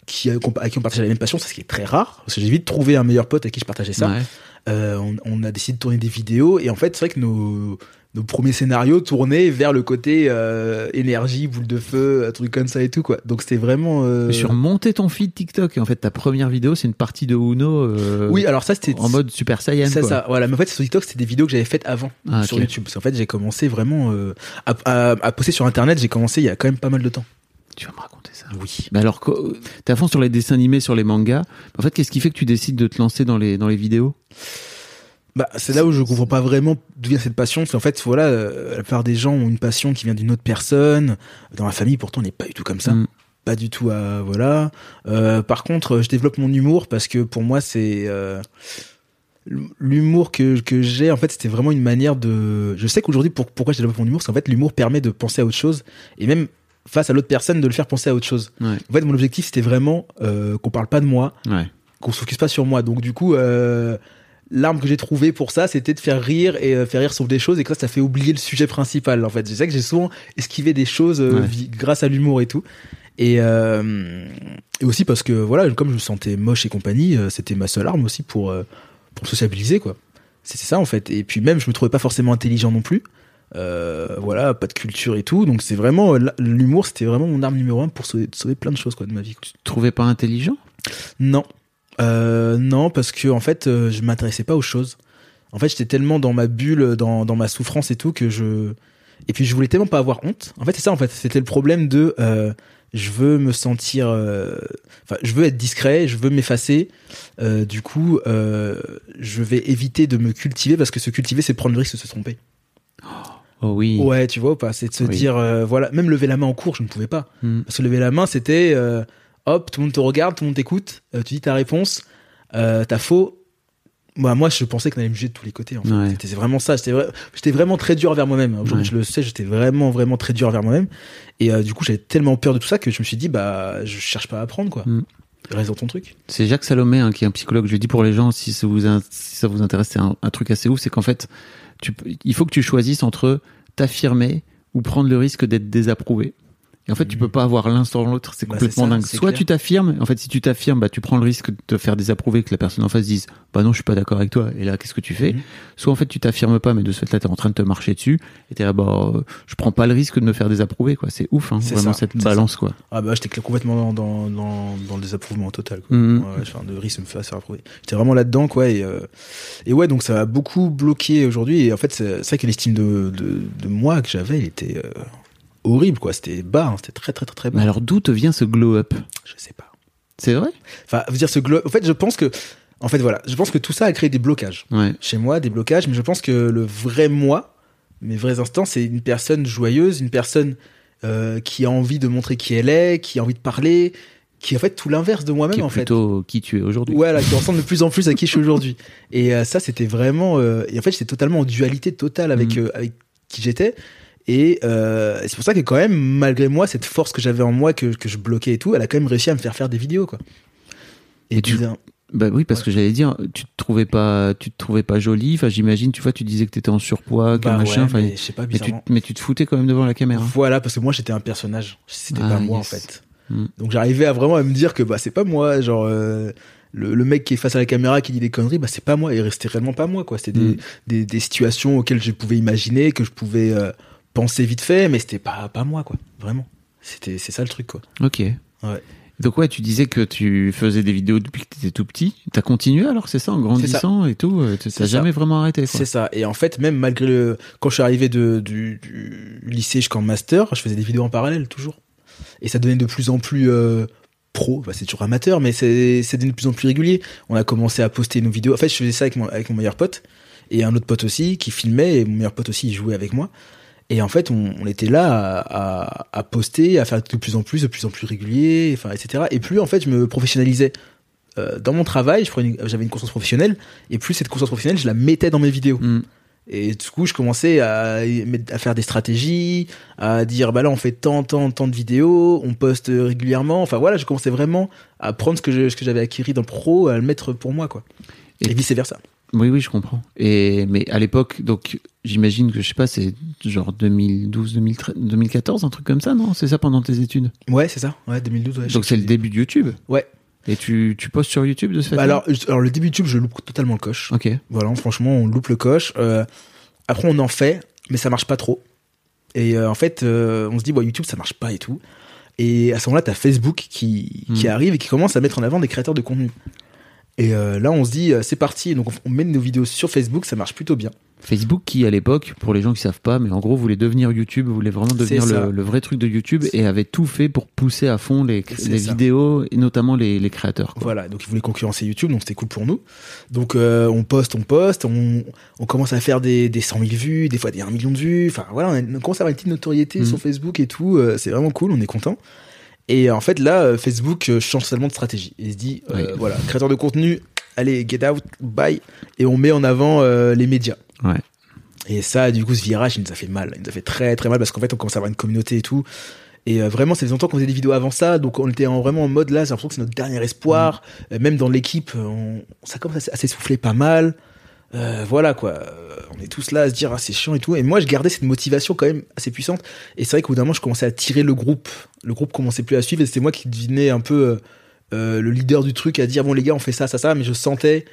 qui, avec qui on partageait la même passion, c'est ce qui est très rare, parce que j'ai vite trouvé un meilleur pote avec qui je partageais ça. Ouais. Euh, on, on a décidé de tourner des vidéos. Et en fait, c'est vrai que nos, nos premiers scénarios tournaient vers le côté euh, énergie, boule de feu, un truc comme ça et tout, quoi. Donc c'était vraiment. euh, Sur monter ton feed TikTok, et en fait, ta première vidéo, c'est une partie de Uno euh, Oui, alors ça, c'était. en mode Super Saiyan. Quoi. ça, voilà. Mais en fait, sur TikTok, c'était des vidéos que j'avais faites avant Ah, sur. YouTube. Parce qu'en fait, j'ai commencé vraiment euh, à, à, à poster sur Internet. J'ai commencé il y a quand même pas mal de temps. Tu vas me raconter ça. Oui. Mais alors, t'es à fond sur les dessins animés, sur les mangas. En fait, qu'est-ce qui fait que tu décides de te lancer dans les, dans les vidéos? Bah, c'est là où je comprends pas vraiment d'où vient cette passion. Parce qu'en fait, voilà, euh, la plupart des gens ont une passion qui vient d'une autre personne. Dans ma famille, pourtant, on n'est pas du tout comme ça. Mm. Pas du tout à voilà. Euh, par contre, je développe mon humour parce que pour moi, c'est euh, l'humour que que j'ai. En fait, c'était vraiment une manière de. Je sais qu'aujourd'hui, pour, pourquoi je développe mon humour, c'est qu'en fait, l'humour permet de penser à autre chose et même face à l'autre personne de le faire penser à autre chose. Ouais. En fait, mon objectif, c'était vraiment euh, qu'on parle pas de moi, Ouais. qu'on se focus pas sur moi. Donc du coup, euh, l'arme que j'ai trouvée pour ça, c'était de faire rire et euh, faire rire sur des choses et que ça, ça fait oublier le sujet principal. En fait, je sais que j'ai souvent esquivé des choses euh, Ouais. grâce à l'humour et tout. Et, euh, et aussi parce que voilà, comme je me sentais moche et compagnie, c'était ma seule arme aussi pour pour sociabiliser quoi. C'était ça en fait. Et puis même, je me trouvais pas forcément intelligent non plus. Voilà, pas de culture et tout. Donc c'est vraiment l'humour, c'était vraiment mon arme numéro un pour sauver, sauver plein de choses quoi de ma vie. quoi. Tu te trouvais pas intelligent? Non. Euh, non, parce que en fait, euh, je m'intéressais pas aux choses. En fait, j'étais tellement dans ma bulle, dans, dans ma souffrance et tout, que je. Et puis, je voulais tellement pas avoir honte. En fait, c'est ça, en fait. C'était le problème de. euh, je veux me sentir. euh, Enfin, je veux être discret, je veux m'effacer. Euh, du coup, euh, je vais éviter de me cultiver parce que se cultiver, c'est prendre le risque de se tromper. Oh oui. Ouais, tu vois ou pas? C'est de se Oui. dire, euh, voilà, même lever la main en cours, je ne pouvais pas. Hmm. Parce que lever la main, c'était euh, hop, tout le monde te regarde, tout le monde t'écoute, euh, tu dis ta réponse, euh, t'as faux. Bah, moi, je pensais qu'on allait me juger de tous les côtés. En fait. Ouais. C'était vraiment ça. J'étais vra- j'étais vraiment très dur envers moi-même. Aujourd'hui, Ouais. je le sais, j'étais vraiment, vraiment très dur envers moi-même. Et euh, du coup, j'avais tellement peur de tout ça que je me suis dit, bah, je cherche pas à apprendre, quoi. Mm. Reste dans ton truc. C'est Jacques Salomé, hein, qui est un psychologue. Je le dis pour les gens, si ça vous, in- si ça vous intéresse, c'est un, un truc assez ouf. C'est qu'en fait, tu, il faut que tu choisisses entre t'affirmer ou prendre le risque d'être désapprouvé. Et en fait, tu peux pas avoir l'un sans l'autre, c'est Bah, complètement ça, dingue. Soit clair. tu t'affirmes, en fait, si tu t'affirmes, bah, tu prends le risque de te faire désapprouver, que la personne en face dise, bah non, je suis pas d'accord avec toi. Et là, qu'est-ce que tu fais? Mhm. Soit en fait, tu t'affirmes pas, mais de ce fait-là, t'es en train de te marcher dessus, et t'es là, bah, euh, je prends pas le risque de me faire désapprouver, quoi. C'est ouf, hein, C'est vraiment ça, cette balance, quoi. Ah bah j'étais complètement dans, dans, dans, dans le désapprouvement total. Quoi. Mhm. Ouais, enfin, de risque de me faire faire approuver. J'étais vraiment là-dedans, quoi. Et, euh, et ouais, donc ça m'a beaucoup bloqué aujourd'hui. Et en fait, c'est c'est vrai que l'estime de, de, de moi que j'avais, il était euh, horrible, quoi. C'était bas, hein. c'était très, très, très, très bas. Mais alors, d'où te vient ce glow-up Je sais pas. C'est vrai? Enfin, vous dire ce glow. En fait, je pense que. En fait, voilà. Je pense que tout ça a créé des blocages. Ouais. Chez moi, des blocages. Mais je pense que le vrai moi, mes vrais instants, c'est une personne joyeuse, une personne euh, qui a envie de montrer qui elle est, qui a envie de parler, qui est en fait tout l'inverse de moi-même, Qui est en fait. plutôt qui tu es aujourd'hui. Voilà, qui ressemble de plus en plus à qui je suis aujourd'hui. Et euh, ça, c'était vraiment. euh, et en fait, j'étais totalement en dualité totale avec, euh, avec qui j'étais. Et euh, c'est pour ça que quand même, malgré moi, cette force que j'avais en moi, que, que je bloquais et tout, elle a quand même réussi à me faire faire des vidéos, quoi. Et, Et tu- bizarre- Bah oui, parce que j'allais dire, tu te trouvais pas, tu te trouvais pas jolie. Enfin, j'imagine, tu vois, tu disais que t'étais en surpoids, que Bah machin. ouais, mais je sais pas, mais tu, mais tu te foutais quand même devant la caméra. Voilà, parce que moi, j'étais un personnage. C'était Ah, pas moi, yes. en fait. Mhm. Donc j'arrivais à vraiment à me dire que bah c'est pas moi, genre euh, le, le mec qui est face à la caméra qui dit des conneries, bah c'est pas moi, et restait réellement pas moi quoi. C'était des, Mhm. des, des situations auxquelles je pouvais imaginer, que je pouvais euh, penser vite fait, mais c'était pas pas moi quoi, vraiment. C'était c'est ça le truc quoi. Ok. Ouais. Donc ouais, tu disais que tu faisais des vidéos depuis que t'étais tout petit. T'as continué alors, c'est ça, en grandissant et tout. euh, C'est jamais vraiment arrêté. C'est ça. Et en fait, même malgré le quand je suis arrivé de, du, du lycée jusqu'en master, je faisais des vidéos en parallèle toujours. Et ça devenait de plus en plus euh, pro. Bah, c'est toujours amateur, mais c'est c'est devenu de plus en plus régulier. On a commencé à poster nos vidéos. En fait, je faisais ça avec mon, avec mon meilleur pote et un autre pote aussi qui filmait. Et mon meilleur pote aussi, il jouait avec moi. Et en fait, on, on était là à, à, à poster, à faire de plus en plus, de plus en plus régulier, enfin, etc. Et plus en fait, je me professionnalisais euh, dans mon travail. J'avais une conscience professionnelle, et plus cette conscience professionnelle, je la mettais dans mes vidéos. Mm. Et du coup, je commençais à, à faire des stratégies, à dire bah là on fait tant, tant, tant de vidéos, on poste régulièrement. Enfin voilà, je commençais vraiment à prendre ce que je- ce que j'avais acquis dans le pro, à le mettre pour moi quoi. Et- Et, vice versa. Oui, oui, je comprends. Et mais à l'époque, donc j'imagine que je sais pas, c'est genre 2012, 2013, 2014, un truc comme ça, non? C'est ça pendant tes études? Ouais, c'est ça. Ouais, 2012. Ouais, Donc c'est le début de YouTube? Ouais. Et tu, tu postes sur YouTube de ce fait Bah alors, alors le début de YouTube, je loupe totalement le coche. Ok. Voilà, franchement, on loupe le coche. Euh, après, on en fait, mais ça marche pas trop. Et euh, en fait, euh, on se dit, bon, YouTube, ça marche pas et tout. Et à ce moment-là, t'as Facebook qui, qui Hmm. arrive et qui commence à mettre en avant des créateurs de contenu. Et euh, là, on se dit, euh, c'est parti. Donc, on- met nos vidéos sur Facebook, ça marche plutôt bien. Facebook qui à l'époque, pour les gens qui savent pas, mais en gros voulait devenir YouTube, voulait vraiment devenir le, le vrai truc de YouTube et avait tout fait pour pousser à fond les, vidéos et notamment les, les créateurs. quoi. Voilà, donc ils voulaient concurrencer YouTube, donc c'était cool pour nous. Donc euh, on poste, on poste, on, on commence à faire des, des 100 000 vues, des fois des 1 million de vues. Enfin voilà, on, a- on commence à avoir une petite notoriété Mhm. sur Facebook et tout. euh, c'est vraiment cool, on est content. Et en fait là, euh, Facebook euh, change seulement de stratégie. Il se dit, euh, voilà, créateur de contenu, allez, get out, bye. Et on met en avant euh, les médias. Ouais. Et ça, du coup, ce virage, il nous a fait mal. Il nous a fait très très mal parce qu'en fait, on commence à avoir une communauté et tout. Et euh, vraiment, ça faisait longtemps qu'on faisait des vidéos avant ça, donc on était en, vraiment en mode là, j'ai l'impression que c'est notre dernier espoir. Euh, même dans l'équipe, on, ça commence à s'essouffler pas mal. Euh, voilà quoi, Euh, on est tous là à se dire ah, c'est chiant et tout. Et moi, je gardais cette motivation quand même assez puissante. Et c'est vrai qu'au bout d'un moment, je commençais à tirer le groupe. Le groupe commençait plus à suivre et c'était moi qui devenais un peu euh, le leader du truc à dire bon les gars, on fait ça, ça, ça. Mais je sentais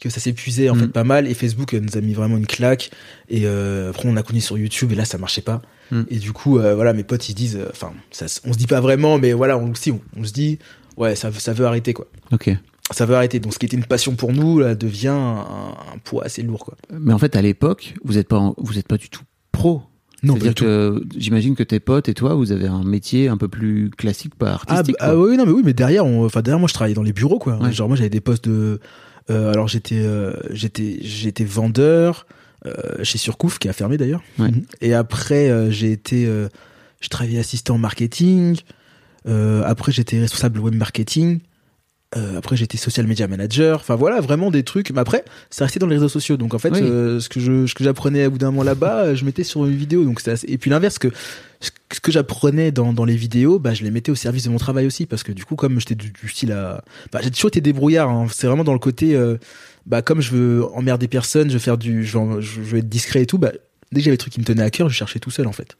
que ça s'épuisait en Mm. fait pas mal et Facebook nous a mis vraiment une claque et euh, après on a connu sur YouTube et là ça marchait pas Mm. et du coup euh, voilà mes potes ils se disent enfin on se dit pas vraiment mais voilà on si on, on se dit ouais ça ça veut arrêter quoi Ok. Ça veut arrêter donc ce qui était une passion pour nous là devient un, un poids assez lourd quoi Mais en fait, à l'époque, vous êtes pas, en- vous êtes pas du tout pro. non C'est-à-dire que j'imagine que tes potes et toi, vous avez un métier un peu plus classique, pas ah, artistique. bah, ah oui non mais oui mais derrière enfin derrière moi je travaillais dans les bureaux quoi Ouais. genre moi j'avais des postes de euh, alors j'étais euh, j'étais j'étais vendeur euh, chez Surcouf qui a fermé d'ailleurs Ouais. Mhm. et après j'ai été je travaillais assistant marketing après j'étais responsable web marketing euh, après j'étais social media manager. Enfin voilà vraiment des trucs. Mais après ça restait dans les réseaux sociaux. Donc en fait Oui. euh, ce que je ce que j'apprenais à bout d'un moment là-bas euh, je mettais sur une vidéo. Donc assez- et puis l'inverse que ce que j'apprenais dans, dans les vidéos bah je les mettais au service de mon travail aussi. Parce que du coup comme j'étais du, du style à bah, j'ai toujours été débrouillard hein. c'est vraiment dans le côté euh, bah comme je veux emmerder personne je veux faire du je veux, je veux être discret et tout bah dès que j'avais des trucs qui me tenaient à cœur je cherchais tout seul en fait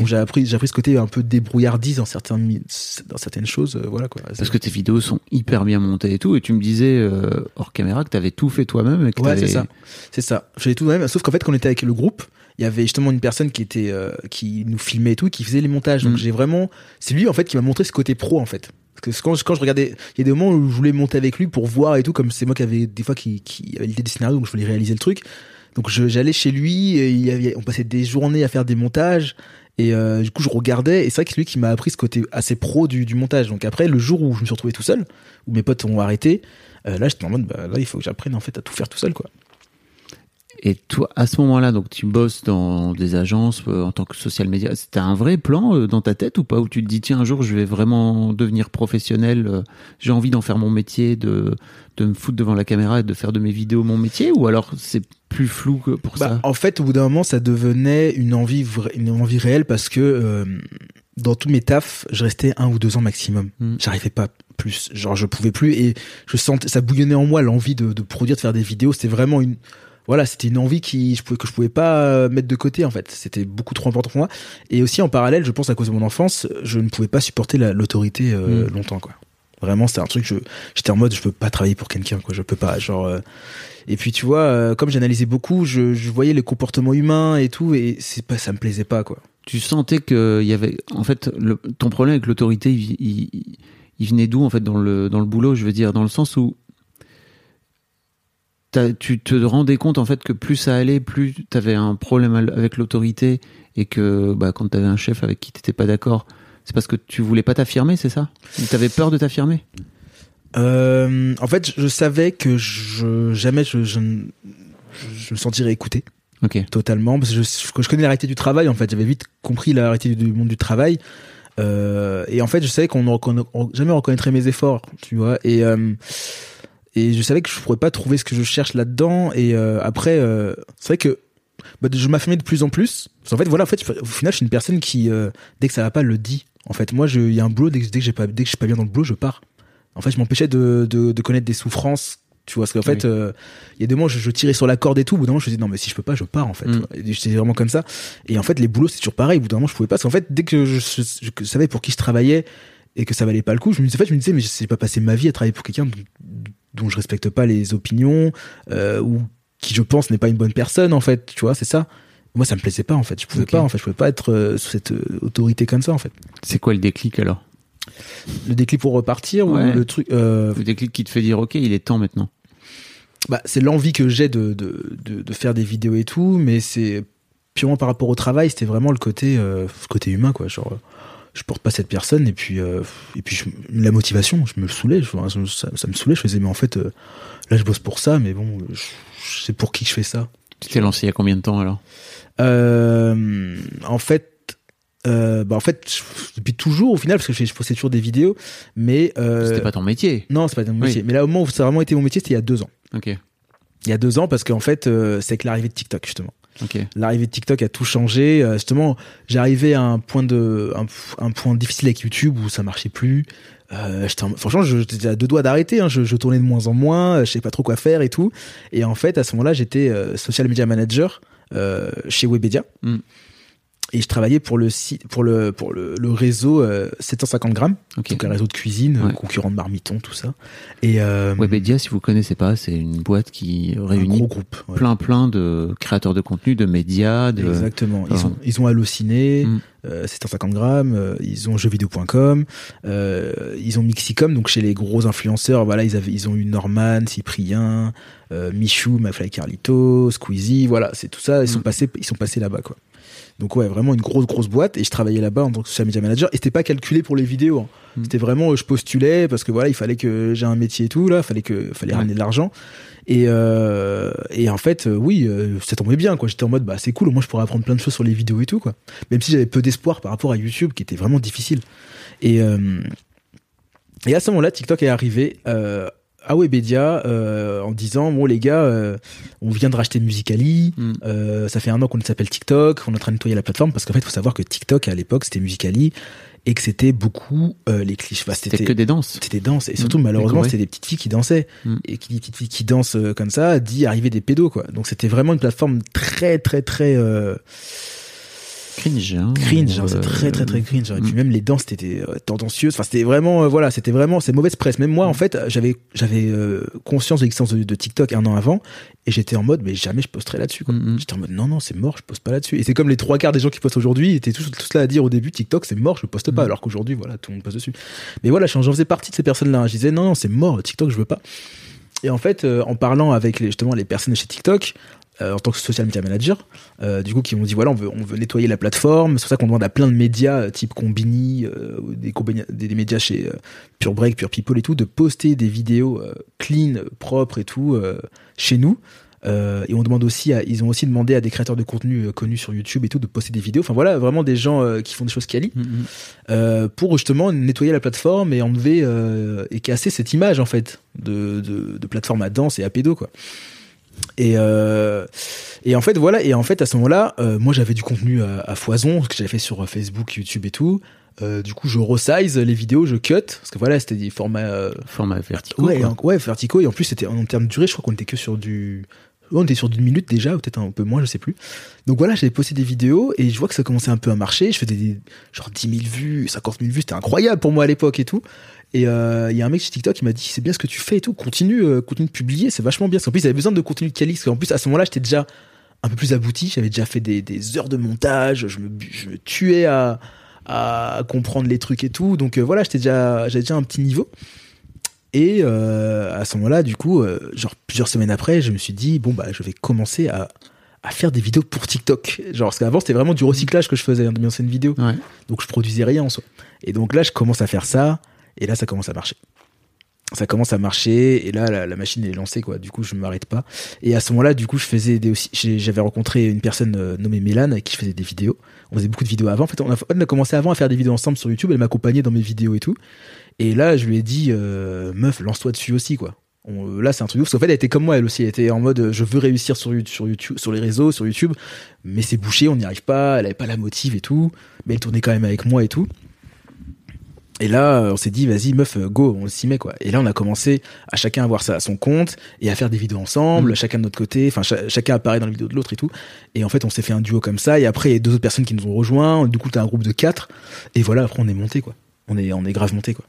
Donc j'ai appris, j'ai appris ce côté un peu débrouillardise dans certains, dans certaines choses, euh, voilà quoi. Parce que tes vidéos sont hyper bien montées et tout, et tu me disais euh, hors caméra que t'avais tout fait toi-même. Ouais, c'est ça. C'est ça. J'ai tout même. Sauf qu'en fait, quand on était avec le groupe, il y avait justement une personne qui était, euh, qui nous filmait et tout, qui faisait les montages. Donc Mm. j'ai vraiment, c'est lui en fait qui m'a montré ce côté pro en fait. Parce que quand, je- quand je regardais, il y a des moments où je voulais monter avec lui pour voir et tout, comme c'est moi qui avait des fois qui, qui avait l'idée des scénarios, donc je voulais réaliser le truc. Donc j'allais chez lui, et il y avait, on passait des journées à faire des montages. Et euh, du coup, je regardais, et c'est vrai que c'est lui qui m'a appris ce côté assez pro du, du montage. Donc après, le jour où je me suis retrouvé tout seul, où mes potes ont arrêté, euh, là, j'étais en mode, bah, là, il faut que j'apprenne en fait à tout faire tout seul, quoi. Et toi, à ce moment-là, donc tu bosses dans des agences euh, en tant que social media. C'était un vrai plan euh, dans ta tête ou pas Où tu te dis, tiens, un jour, je vais vraiment devenir professionnel, euh, j'ai envie d'en faire mon métier, de, de me foutre devant la caméra et de faire de mes vidéos mon métier Ou alors c'est plus flou que pour Bah, ça? en fait, au bout d'un moment, ça devenait une envie, une envie réelle parce que euh, dans tous mes tafs, je restais un ou deux ans maximum. Mm. J'arrivais pas plus. Genre, je pouvais plus et je sentais, ça bouillonnait en moi l'envie de, de produire, de faire des vidéos. C'était vraiment une, voilà, c'était une envie qui, je pouvais, que je pouvais pas euh, mettre de côté en fait. C'était beaucoup trop important pour moi. Et aussi en parallèle, je pense à cause de mon enfance, je ne pouvais pas supporter la- l'autorité euh, Mm. longtemps quoi. Vraiment, c'était un truc. Je, j'étais en mode, je peux pas travailler pour quelqu'un quoi. Je peux pas. Genre. euh, et puis tu vois, euh, comme j'analysais beaucoup, je, je voyais les comportements humains et tout, et c'est pas, ça me plaisait pas quoi. Tu sentais qu'il y avait. En fait, le- ton problème avec l'autorité, il, il- il venait d'où, en fait, dans le, dans le boulot Je veux dire, dans le sens où. Tu te rendais compte, en fait, que plus ça allait, plus tu avais un problème avec l'autorité et que bah, quand tu avais un chef avec qui tu pas d'accord, c'est parce que tu voulais pas t'affirmer, c'est ça? Tu avais peur de t'affirmer? Euh, en fait, je, savais que je, jamais je, je, ne- je me sentirais écouté totalement, parce que je, connais la réalité du travail. En fait, j'avais vite compris la réalité du monde du travail. Euh, et en fait, je savais qu'on ne reconna- on- jamais reconnaîtrait mes efforts, tu vois. Et euh, et je savais que je pourrais pas trouver ce que je cherche là-dedans. Et euh, après, euh, c'est vrai que bah, je m'affirmais de plus en plus. Parce qu'en fait, voilà, en fait, au final, je suis une personne qui, euh, dès que ça va pas, le dit. En fait, moi, il y a un boulot, dès que, dès que j'ai pas, dès que je suis pas bien dans le boulot, je pars. En fait, je m'empêchais de, de, de connaître des souffrances. Tu vois, parce qu'en fait, Oui. il y a des moments, je, je tirais sur la corde et tout. Au bout d'un moment, je me disais, non, mais si je peux pas, je pars, en fait. Mm. J'étais vraiment comme ça. Et en fait, les boulots, c'est toujours pareil. Au bout d'un moment, je pouvais pas. Parce qu'en fait, dès que je, je- je savais pour qui je travaillais et que ça valait pas le coup, je me disais, en fait, je me disais, mais je sais pas passer ma vie à travailler pour quelqu'un dont, dont je respecte pas les opinions, euh, ou qui, je pense, n'est pas une bonne personne, en fait. Tu vois, c'est ça. Moi, ça me plaisait pas, en fait. Je pouvais pas, en fait. Je pouvais pas être euh, sous cette euh, autorité comme ça, en fait. C'est quoi le déclic alors? Le déclic pour repartir, Ouais. ou le truc, Le déclic qui te fait dire, ok, il est temps maintenant. bah, c'est l'envie que j'ai de, de, de, de faire des vidéos et tout, mais c'est purement par rapport au travail, c'était vraiment le côté, euh, côté humain, quoi. Genre, je porte pas cette personne, et puis, euh, et puis je- la motivation, je me saoulais, je- ça, ça me saoulait, je faisais, mais en fait, euh, là, je bosse pour ça, mais bon, sais pour qui je fais ça. Tu t'es lancé il y a combien de temps alors? Euh, en fait, bah, en fait, je- depuis toujours, au final, parce que je, je postais toujours des vidéos, mais, euh, C'était pas ton métier? non, c'est pas Oui. métier. Mais là, au moment où ça a vraiment été mon métier, c'était il y a deux ans. Ok. Il y a deux ans, parce qu'en fait, c'est avec l'arrivée de TikTok, justement. Ok. L'arrivée de TikTok a tout changé. Euh, justement, j'arrivais à un point de, un, un point difficile avec YouTube où ça marchait plus. Euh, franchement, j'étais à deux doigts d'arrêter. Hein. Je, je tournais de moins en moins. Je savais pas trop quoi faire et tout. Et en fait, à ce moment-là, j'étais euh, social media manager euh, chez Webedia. Mm. Et je travaillais pour le site, pour le pour le, le réseau euh, 750 grammes, Ok. donc un réseau de cuisine, Ouais. euh, concurrent de Marmiton, tout ça. Et euh, Webedia, si vous connaissez pas, c'est une boîte qui un réunit gros groupe. ouais. plein plein de créateurs de contenu, de médias, de Exactement. Ils ont, ils ont Allociné, Mm. euh, 750 grammes, euh, ils ont jeuxvideo.com, euh, ils ont Mixicom, donc chez les gros influenceurs, voilà, ils avaient, ils ont eu Norman, Cyprien, euh, Michou, McFly Carlito, Squeezie, voilà, c'est tout ça, ils sont Mm. passés, ils sont passés là-bas, quoi. Donc ouais, vraiment une grosse grosse boîte et je travaillais là-bas en tant que social media manager et c'était pas calculé pour les vidéos. hein. Mm. C'était vraiment euh, je postulais parce que voilà, il fallait que j'ai un métier et tout là, fallait que fallait Ouais. ramener de l'argent. Et euh, et en fait, euh, oui, euh, ça tombait bien quoi. J'étais en mode bah c'est cool, moi je pourrais apprendre plein de choses sur les vidéos et tout quoi. Même si j'avais peu d'espoir par rapport à YouTube qui était vraiment difficile. Et euh, et à ce moment-là, TikTok est arrivé euh, à Webedia euh, en disant bon les gars, euh, on vient de racheter Musicali, Mm. euh, ça fait un an qu'on s'appelle TikTok, on est en train de nettoyer la plateforme parce qu'en fait, il faut savoir que TikTok à l'époque c'était Musicali et que c'était beaucoup euh, les clichés. Enfin, C'était que des danses. c'était danse et surtout Mm. malheureusement c'était des petites filles qui dansaient Mm. et qui dit petites filles qui dansent euh, comme ça dit arriver des pédos quoi donc c'était vraiment une plateforme très très très euh, cringe. Hein, cringe, hein, c'est Euh, très très très cringe. Et puis mm. même les danses c'était euh, tendancieux. Enfin c'était vraiment euh, voilà, c'était vraiment c'est mauvaise presse. Même moi en fait j'avais j'avais conscience de l'existence de, de TikTok un an avant et j'étais en mode mais jamais je posterai là-dessus. Mm, mm. J'étais en mode non non c'est mort, je poste pas là-dessus. Et c'est comme les trois quarts des gens qui postent aujourd'hui étaient tous tous là à dire au début TikTok c'est mort, je poste pas. Mm. Alors qu'aujourd'hui voilà tout le monde poste dessus. Mais voilà j'en faisais partie de ces personnes-là. Je disais non non c'est mort TikTok je veux pas. Et en fait, euh, en parlant avec les, justement les personnes chez TikTok, euh, en tant que social media manager, euh, du coup, qui m'ont dit voilà, on veut, on veut nettoyer la plateforme. C'est pour ça qu'on demande à plein de médias, euh, type Combini, euh, des, des, des médias chez Pure Break, Pure People et tout, de poster des vidéos clean, propres et tout chez nous. Et on demande aussi, à, ils ont aussi demandé à des créateurs de contenu connus sur YouTube et tout de poster des vidéos. Enfin voilà, vraiment des gens qui font des choses quali Mm, mm. euh, pour justement nettoyer la plateforme et enlever et casser cette image en fait de, de, de plateforme à danse et à pédo quoi. Et, euh, et en fait voilà et en fait à ce moment-là euh, moi j'avais du contenu à, à foison ce que j'avais fait sur euh, Facebook YouTube et tout Euh, du coup je resize les vidéos je cut parce que voilà c'était des formats euh, Format verticaux. ouais, quoi. en- ouais verticaux et en plus c'était en termes de durée je crois qu'on était que sur du on était sur d'une minute déjà ou peut-être un peu moins je sais plus donc voilà j'avais posté des vidéos et je vois que ça commençait un peu à marcher je faisais des genre 10 000 vues 50 000 vues c'était incroyable pour moi à l'époque et tout et euh, il y a un mec chez TikTok qui m'a dit c'est bien ce que tu fais et tout continue euh, continue de publier c'est vachement bien parce qu'en plus il avait besoin de contenu de quali parce qu'en plus à ce moment-là j'étais déjà un peu plus abouti j'avais déjà fait des, des heures de montage je me, je me tuais à à comprendre les trucs et tout donc euh, voilà j'étais déjà j'avais déjà un petit niveau et à ce moment-là, du coup, genre plusieurs semaines après, je me suis dit bon bah je vais commencer à, à faire des vidéos pour TikTok. Genre parce qu'avant c'était vraiment du recyclage que je faisais hein, de mes anciennes vidéos, Ouais. donc je produisais rien en soi. Et donc là, je commence à faire ça, et là ça commence à marcher. Ça commence à marcher, et là la, machine est lancée quoi. Du coup, je ne m'arrête pas. Et à ce moment-là, du coup, je faisais des aussi. J'avais rencontré une personne euh, nommée Mélane avec qui je faisais des vidéos. On faisait beaucoup de vidéos avant. En fait, on a, commencé avant à faire des vidéos ensemble sur YouTube. Elle m'accompagnait dans mes vidéos et tout. Et là, je lui ai dit, euh, meuf, lance-toi dessus aussi, quoi. On- là, c'est un truc ouf. Parce qu'en fait, elle était comme moi, elle aussi. Elle était en mode, euh, je veux réussir sur, sur YouTube, sur les réseaux, sur YouTube. Mais c'est bouché, on n'y arrive pas. Elle avait pas la motive et tout. Mais elle tournait quand même avec moi et tout. Et là, euh, on s'est dit, vas-y, meuf, euh, go, on s'y met, quoi. Et là, on a commencé à chacun avoir ça à son compte et à faire des vidéos ensemble, chacun de notre côté. Enfin, cha- chacun apparaît dans la vidéo de l'autre et tout. Et en fait, on s'est fait un duo comme ça. Et après, il y a deux autres personnes qui nous ont rejoints. Du coup, t'as un groupe de quatre. Et voilà, après, on est monté, quoi. On est, on est grave monté, quoi.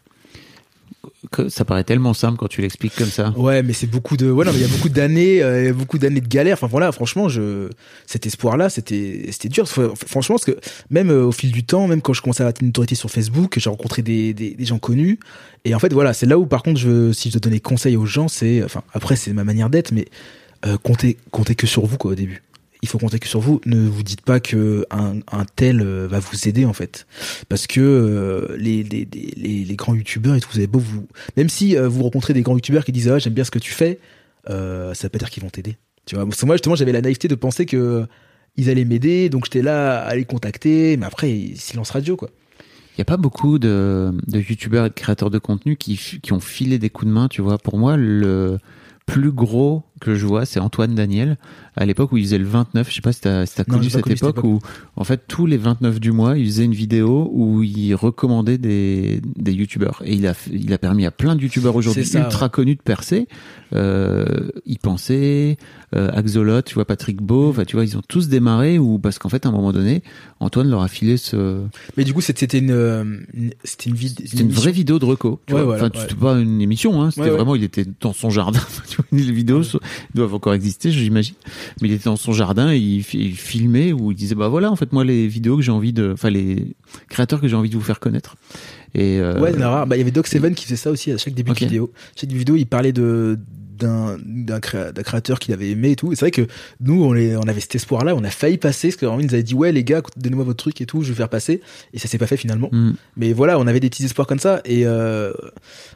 Que ça paraît tellement simple quand tu l'expliques comme ça. Ouais, mais c'est beaucoup de, non, mais il y a beaucoup d'années, euh, beaucoup d'années de galère. Enfin voilà, franchement, je, cet espoir-là, c'était, c'était dur. Fr- Franchement, parce que même euh, au fil du temps, même quand je commençais à avoir une autorité sur Facebook, j'ai rencontré des, des, des gens connus. Et en fait, voilà, c'est là où, par contre, je, si je dois donner conseil aux gens, c'est, enfin, après, c'est ma manière d'être, mais euh, comptez, comptez que sur vous, quoi, au début. Il faut compter que sur vous. Ne vous dites pas que un, tel euh, va vous aider en fait, parce que euh, les, les, les, grands youtubeurs et tout, vous avez beau vous, même si euh, vous rencontrez des grands youtubeurs qui disent ah j'aime bien ce que tu fais, euh, ça veut pas dire qu'ils vont t'aider. Tu vois, parce que moi justement j'avais la naïveté de penser que ils allaient m'aider, donc j'étais là à les contacter, mais après silence radio quoi. Il n'y a pas beaucoup de, de youtubeurs et de créateurs de contenu qui, qui ont filé des coups de main, tu vois. Pour moi, le plus gros que je vois, c'est Antoine Daniel, à l'époque où il faisait le 29. Je sais pas si t'as si as Non, connu cette époque où, en fait, tous les 29 du mois, il faisait une vidéo où il recommandait des, des youtubeurs. Et il a, il a permis à plein de youtubeurs aujourd'hui ultra connus de percer. Euh, y penser, euh, Axolot, tu vois, Patrick Beau, enfin, tu vois, ils ont tous démarré ou parce qu'en fait, à un moment donné, Antoine leur a filé ce, Mais du coup c'était une, une- c'était une, vid- c'était une vraie vidéo de reco. Tu Ouais, vois. voilà, enfin, ouais. c'était pas une émission, hein. C'était vraiment, il était dans son jardin. Tu vois, les vidéos doivent encore exister, j'imagine. Mais il était dans son jardin et il, fi- il filmait où il disait, bah voilà, en fait, moi, les vidéos que j'ai envie de, enfin, les créateurs que j'ai envie de vous faire connaître. Et, euh, Ouais, il. Bah, il y avait Doc Seven qui faisait ça aussi à chaque début de vidéo. Chaque vidéo, il parlait de d'un d'un créa- d'un créateur qu'il avait aimé et tout. Et c'est vrai que nous, on, les, on avait cet espoir-là, on a failli passer, parce que vraiment, ils nous avaient dit ouais les gars, donnez-moi votre truc et tout, je vais faire passer. Et ça s'est pas fait finalement. hmm. Mais voilà, on avait des petits espoirs comme ça. Et euh,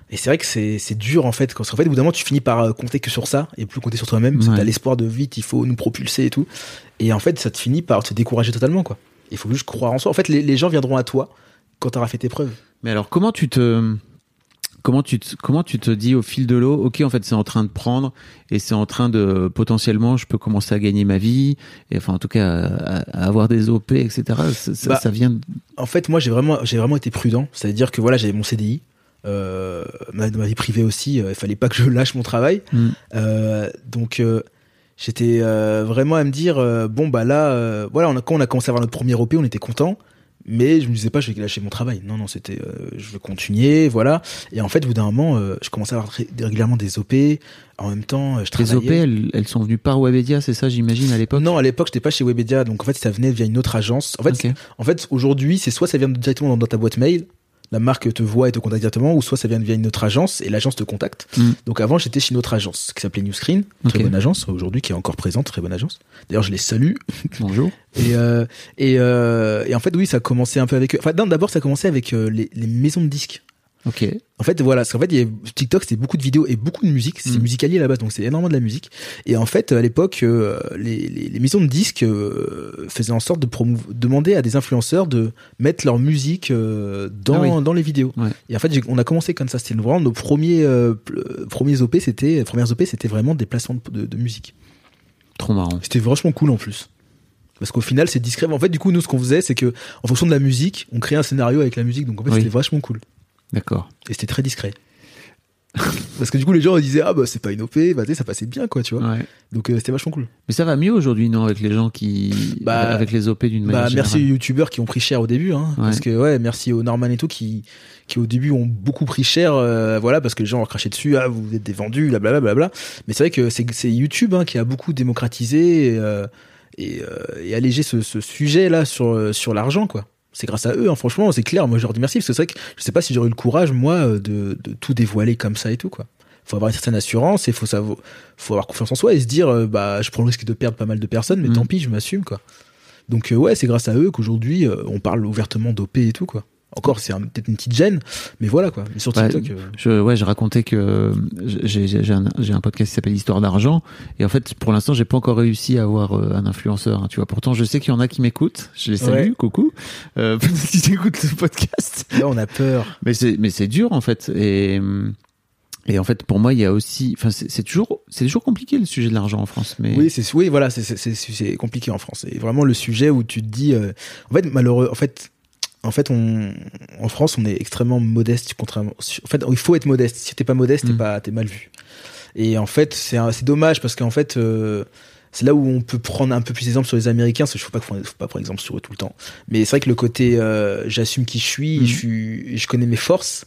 et c'est vrai que c'est c'est dur en fait, parce qu'en fait, au bout d'un moment, tu finis par euh, compter que sur ça et plus compter sur toi-même. Parce que Ouais. t'as l'espoir de vite, il faut nous propulser et tout. Et en fait, ça te finit par te décourager totalement quoi. Il faut juste croire en soi. En fait, les, les gens viendront à toi quand t'auras fait tes preuves. Mais alors, comment tu te, comment tu te, comment tu te dis au fil de l'eau, ok, en fait, c'est en train de prendre et c'est en train de potentiellement, je peux commencer à gagner ma vie, et enfin, en tout cas, à, à avoir des OP, etc. Ça, Bah, ça vient. En fait, moi, j'ai vraiment, j'ai vraiment été prudent. C'est-à-dire que voilà, j'avais mon CDI, euh, ma, ma vie privée aussi. euh, il fallait pas que je lâche mon travail. Hmm. Euh, donc, J'étais vraiment à me dire bon bah là voilà on a, quand on a commencé à avoir notre premier OP on était content mais je me disais pas je vais lâcher mon travail. Non non c'était euh, je veux continuer voilà. Et en fait au bout d'un moment euh, je commençais à avoir ré- régulièrement des OP en même temps euh, je Les OP, travaillais. elles, elles sont venues par Webedia, c'est ça, j'imagine, à l'époque non à l'époque j'étais pas chez Webedia. Donc en fait ça venait via une autre agence. En fait Ok. en fait aujourd'hui c'est soit ça vient directement dans, dans ta boîte mail la marque te voit et te contacte directement ou soit ça vient via une autre agence et l'agence te contacte Mm. donc avant j'étais chez une autre agence qui s'appelait Newscreen très bonne agence aujourd'hui qui est encore présente très bonne agence d'ailleurs je les salue Bonjour. Et, euh, et, euh, et en fait, oui, ça a commencé un peu avec. Enfin, d'abord, ça a commencé avec euh, les, les maisons de disques. Ok. En fait, voilà, parce qu'en fait, il y a, TikTok, c'était beaucoup de vidéos et beaucoup de musique. C'est Mm. musicalier à la base, donc c'est énormément de la musique. Et en fait, à l'époque, euh, les, les, les maisons de disques euh, faisaient en sorte de demander à des influenceurs de mettre leur musique euh, dans, Ah oui. dans les vidéos. Ouais. Et en fait, on a commencé comme ça. C'était vraiment nos premiers, premiers OP, c'était, premières OP, c'était vraiment des placements de, de, de musique. Trop marrant. C'était vachement cool en plus. Parce qu'au final, c'est discret. En fait, du coup, nous, ce qu'on faisait, c'est que, en fonction de la musique, on créait un scénario avec la musique. Donc, en fait, Oui. c'était vachement cool. D'accord. Et c'était très discret. Parce que du coup, les gens ils disaient, ah bah, c'est pas une OP, bah, ça passait bien, quoi, tu vois. Ouais. Donc, euh, c'était vachement cool. Mais ça va mieux aujourd'hui, non, avec les gens qui, Bah, Bah, avec les OP d'une manière Bah, merci aux youtubeurs qui ont pris cher au début, hein. Ouais. Parce que, ouais, merci aux Norman et tout qui, qui au début ont beaucoup pris cher, euh, voilà, parce que les gens ont craché dessus, ah, vous êtes des vendus, blablabla, blablabla. Mais c'est vrai que c'est, YouTube, hein, qui a beaucoup démocratisé, et, euh, et, et allégé ce, ce sujet-là sur, sur l'argent, quoi. C'est grâce à eux, hein, franchement, c'est clair. Moi, je leur dis merci, parce que c'est vrai que je sais pas si j'aurais eu le courage, moi, euh, de, de tout dévoiler comme ça et tout, quoi. Faut avoir une certaine assurance et faut savoir, faut avoir confiance en soi et se dire, euh, bah, je prends le risque de perdre pas mal de personnes, mais Mm. tant pis, je m'assume, quoi. Donc, euh, ouais, c'est grâce à eux qu'aujourd'hui, euh, on parle ouvertement d'OP et tout, quoi. Encore, c'est un- peut-être une petite gêne, mais voilà, quoi. Mais sur Ouais, TikTok, euh, Je, ouais, je racontais que j'ai j'ai- un, j'ai un podcast qui s'appelle Histoire d'argent et en fait, pour l'instant, j'ai pas encore réussi à avoir euh, un influenceur. hein, tu vois, pourtant, je sais qu'il y en a qui m'écoutent. Je les salue, Ouais. coucou. Euh, qu'ils écoutent le podcast. là, on a peur. Mais c'est mais c'est dur en fait et et en fait pour moi il y a aussi enfin c'est c'est toujours c'est toujours compliqué le sujet de l'argent en France mais Oui, c'est oui, voilà, c'est c'est c'est- c'est compliqué en France. C'est vraiment le sujet où tu te dis, euh, en fait, malheureux, en fait, en fait, on, en France, on est extrêmement modeste, contrairement. En fait, il faut être modeste. Si t'es pas modeste, t'es Mm. pas, t'es mal vu. Et en fait, c'est c'est dommage parce qu'en fait, euh, c'est là où on peut prendre un peu plus d'exemple sur les Américains. Parce que je faut pas, faut pas prendre exemple sur eux tout le temps. Mais c'est vrai que le côté, euh, j'assume qui je suis, Mm. je suis, je connais mes forces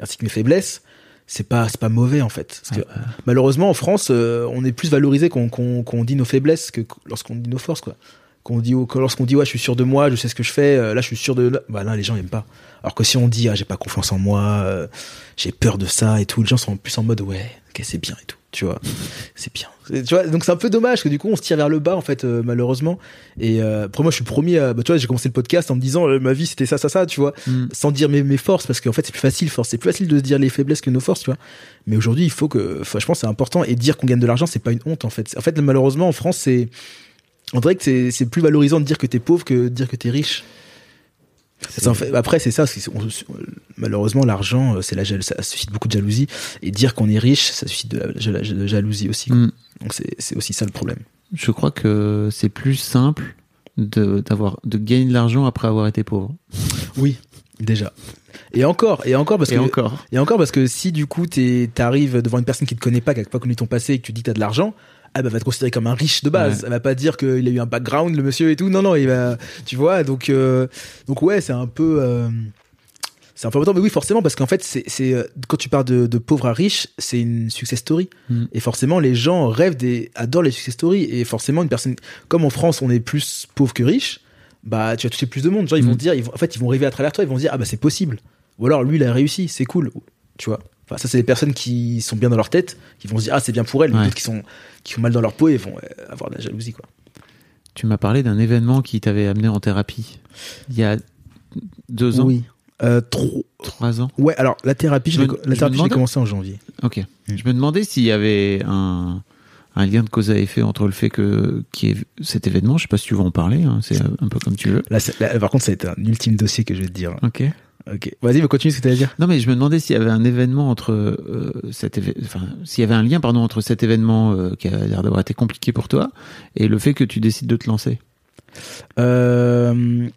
ainsi que mes faiblesses. C'est pas, c'est pas mauvais en fait. Parce que malheureusement en France euh, on est plus valorisé qu'on qu'on qu'on dit nos faiblesses que lorsqu'on dit nos forces quoi qu'on dit que lorsqu'on dit ouais je suis sûr de moi je sais ce que je fais euh, là je suis sûr de bah là les gens aiment pas. Alors que si on dit ah j'ai pas confiance en moi euh, j'ai peur de ça et tout les gens sont plus en mode ouais ok c'est bien et tout tu vois. C'est bien. Tu vois donc c'est un peu dommage que du coup on se tire vers le bas en fait euh, malheureusement. Et euh, après moi je suis premier à, bah, tu vois j'ai commencé le podcast en me disant euh, ma vie c'était ça ça ça tu vois. Mm. sans dire mes, mes forces parce qu'en fait c'est plus facile force c'est plus facile de se dire les faiblesses que nos forces tu vois. Mais aujourd'hui il faut que je pense c'est important. Et dire qu'on gagne de l'argent c'est pas une honte en fait. En fait malheureusement en France c'est on dirait que c'est c'est plus valorisant de dire que t'es pauvre que de dire que t'es riche. Ça en fait- après c'est ça on- malheureusement l'argent euh, c'est la ça suscite beaucoup de jalousie. Et dire qu'on est riche ça suscite de la, de la- jalousie aussi. Mm. donc c'est c'est aussi ça le problème. Je crois que c'est plus simple de d'avoir de gagner de l'argent après avoir été pauvre. Oui déjà. Et encore et encore parce et que encore. Et encore parce que si du coup t'arrives devant une personne qui te connaît pas, qui a pas connu ton passé et que tu dis que t'as de l'argent, elle va te considérer comme un riche de base. Ouais. Elle va pas dire qu'il a eu un background, le monsieur et tout. Non, non, il va, tu vois. Donc, euh, donc ouais, c'est un peu, euh, c'est un peu important. Mais oui, forcément, parce qu'en fait, c'est, c'est euh, quand tu parles de, de pauvre à riche, c'est une success story. Mm. Et forcément, les gens rêvent des, adorent les success stories. Et forcément, une personne, comme en France, on est plus pauvre que riche, bah, tu vas toucher plus de monde. Genre, ils vont Mm. dire, ils vont, en fait, ils vont rêver à travers toi. Ils vont dire, ah bah, c'est possible. Ou alors, lui, il a réussi, c'est cool. Tu vois. Enfin, ça, c'est des personnes qui sont bien dans leur tête, qui vont se dire, ah, c'est bien pour elle. Mais Ouais. d'autres qui sont, qui sont mal dans leur peau et vont euh, avoir de la jalousie, quoi. tu m'as parlé d'un événement qui t'avait amené en thérapie il y a deux ans Oui. Euh, trois ans Ouais, alors, la thérapie, je me- la thérapie, commencé en janvier. ok Mm. je me demandais s'il y avait un un lien de cause à effet entre le fait que qui est cet événement je sais pas si tu veux en parler hein, c'est un peu comme tu veux Là, c'est- là, par contre, ça a été un ultime dossier que je vais te dire. ok Ok. Vas-y, mais continue ce que tu à dire. Non, mais je me demandais s'il y avait un événement entre euh, cet éve- enfin, s'il y avait un lien, pardon, entre cet événement euh, qui a l'air d'avoir été compliqué pour toi et le fait que tu décides de te lancer. Euh,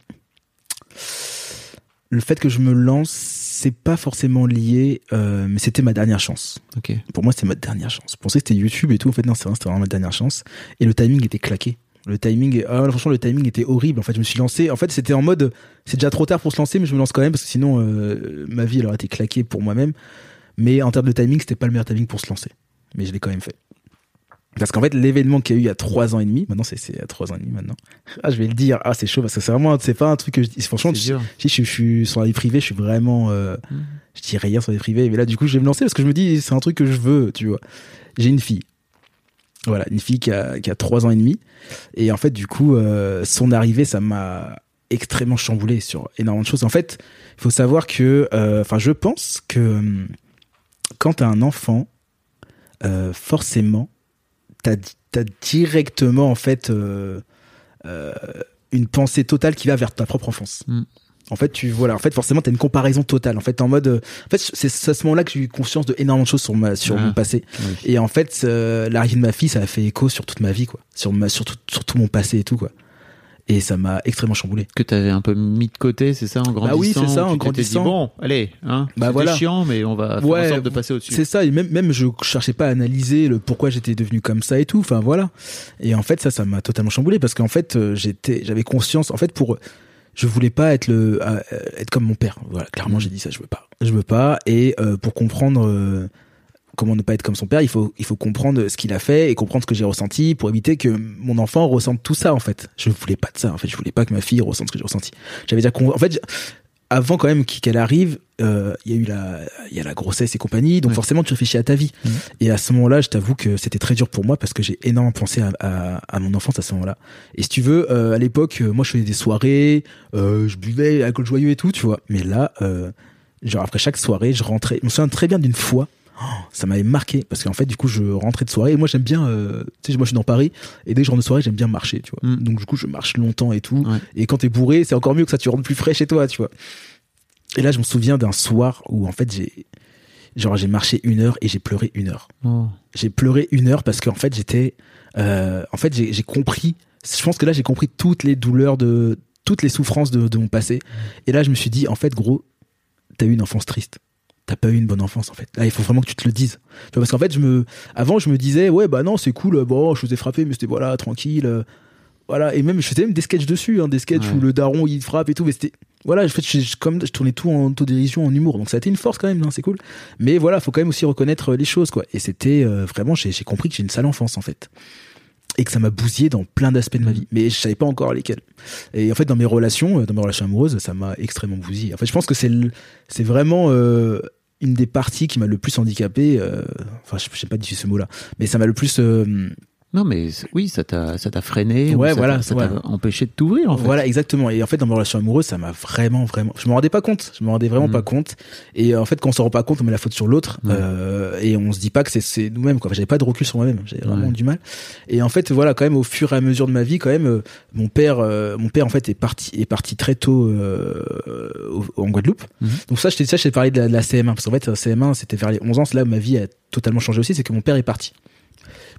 le fait que je me lance, c'est pas forcément lié, euh, mais c'était ma dernière chance. Ok. Pour moi, c'était ma dernière chance. Je pensais que c'était YouTube et tout. En fait, non, c'est vraiment ma dernière chance. Et le timing était claqué. Le timing, ah, franchement, le timing était horrible. En fait, je me suis lancé. En fait, c'était en mode, c'est déjà trop tard pour se lancer, mais je me lance quand même parce que sinon, euh, ma vie elle aurait été claquée pour moi-même. Mais en termes de timing, c'était pas le meilleur timing pour se lancer. Mais je l'ai quand même fait. Parce qu'en fait, l'événement qu'il y a eu il y a trois ans et demi, maintenant c'est c'est a trois ans et demi maintenant. Ah, je vais le dire. Ah, c'est chaud parce que c'est vraiment, c'est pas un truc que je dis. Franchement, je, je, je suis sur la vie privée, je suis vraiment, euh, je dis rien sur la vie privée. Mais là, du coup, je vais me lancer parce que je me dis, c'est un truc que je veux, tu vois. J'ai une fille. Voilà, une fille qui a, qui a trois ans et demi. Et en fait, du coup, euh, son arrivée, ça m'a extrêmement chamboulé sur énormément de choses. En fait, il faut savoir que, euh, enfin, je pense que hum, quand t'as un enfant, euh, forcément, t'as as directement en fait euh, euh, une pensée totale qui va vers ta propre enfance. Mm. En fait, tu voilà, en fait, forcément, t'as une comparaison totale. En fait, en mode, euh, en fait, c'est à ce moment-là que j'ai eu conscience de énormément de choses sur ma sur Ah. mon passé. Oui. Et en fait, euh, l'arrivée de ma fille, ça a fait écho sur toute ma vie, quoi, sur ma sur tout, sur tout mon passé et tout, quoi. Et ça m'a extrêmement chamboulé. Que t'avais un peu mis de côté, c'est ça, en grandissant. Bah oui, c'est ça, en t'étais dit, grandissant. bon, allez, hein. Bah voilà. chiant, mais on va faire Ouais, en sorte de passer au-dessus. C'est ça, et même, même je cherchais pas à analyser le pourquoi j'étais devenu comme ça et tout. Enfin voilà. Et en fait, ça, ça m'a totalement chamboulé parce qu'en fait, euh, j'étais, j'avais conscience. En fait, pour, je voulais pas être le, euh, être comme mon père. Voilà, clairement, j'ai dit ça. Je veux pas. Je veux pas. Et euh, pour comprendre euh, comment ne pas être comme son père, il faut, il faut comprendre ce qu'il a fait et comprendre ce que j'ai ressenti pour éviter que mon enfant ressente tout ça. En fait, je voulais pas de ça. En fait, je voulais pas que ma fille ressente ce que j'ai ressenti. J'avais déjà, en fait. Avant quand même qu'elle arrive, euh, il y a eu la, il y a la grossesse et compagnie, donc Ouais. forcément tu réfléchis à ta vie. Mhm. Et à ce moment-là, je t'avoue que c'était très dur pour moi parce que j'ai énormément pensé à, à, à mon enfance à ce moment-là. Et si tu veux, euh, à l'époque, euh, moi je faisais des soirées, euh, je buvais alcool joyeux et tout, tu vois. Mais là, genre après chaque soirée, je rentrais. Je me souviens très bien d'une fois. Oh, ça m'avait marqué parce qu'en fait du coup je rentrais de soirée et moi j'aime bien euh, tu sais moi je suis dans Paris et dès que je rentre de soirée j'aime bien marcher tu vois Mm. donc du coup je marche longtemps et tout Ouais. et quand t'es bourré c'est encore mieux que ça tu rentres plus frais chez toi tu vois et là je me souviens d'un soir où en fait j'ai genre j'ai marché une heure et j'ai pleuré une heure Oh. j'ai pleuré une heure parce qu'en fait j'étais euh, en fait j'ai compris je pense que là j'ai compris toutes les douleurs de toutes les souffrances de, de mon passé et là je me suis dit en fait gros t'as eu une enfance triste t'as pas eu une bonne enfance en fait. Là il faut vraiment que tu te le dises. Tu vois, parce qu'en fait je me avant je me disais ouais bah non c'est cool bon je vous ai frappé mais c'était voilà tranquille euh, voilà. Et même je faisais même des sketchs dessus hein, des sketchs Ouais. où le daron il frappe et tout mais c'était voilà en fait je, je- comme je tournais tout en autodérision en humour. Donc ça a été une force quand même hein, c'est cool. Mais voilà faut quand même aussi reconnaître les choses quoi. Et c'était euh, vraiment j'ai j'ai compris que j'ai une sale enfance en fait et que ça m'a bousillé dans plein d'aspects de ma vie. Mais je savais pas encore lesquels. Et en fait dans mes relations euh, dans mes relations amoureuses ça m'a extrêmement bousillé. En fait je pense que c'est c'est vraiment euh, une des parties qui m'a le plus handicapé euh, enfin je je sais pas dire ce mot là mais ça m'a le plus euh, Non, mais oui, ça t'a, ça t'a freiné. ou Ouais, ça voilà, t'a- Ça ouais. t'a empêché de t'ouvrir, en fait. Voilà, exactement. Et en fait, dans mes relations amoureuses, ça m'a vraiment, vraiment. Je me rendais pas compte. Je me rendais vraiment Mhm. pas compte. Et euh, en fait, quand on s'en rend pas compte, on met la faute sur l'autre. Ouais. Euh, et on se dit pas que c'est- c'est nous-mêmes. Quoi. J'avais pas de recul sur moi-même. J'avais vraiment du mal. Et en fait, voilà, quand même, au fur et à mesure de ma vie, quand même, euh, mon père, euh, mon père, en fait, est parti, est parti très tôt euh, en Guadeloupe. Mhm. Donc ça, je t'ai ça, je t'ai parlé de la, de la CM1 parce qu'en fait, la CM1, c'était vers les 11 ans. C'est là où ma vie a totalement changé aussi. C'est que mon père est parti.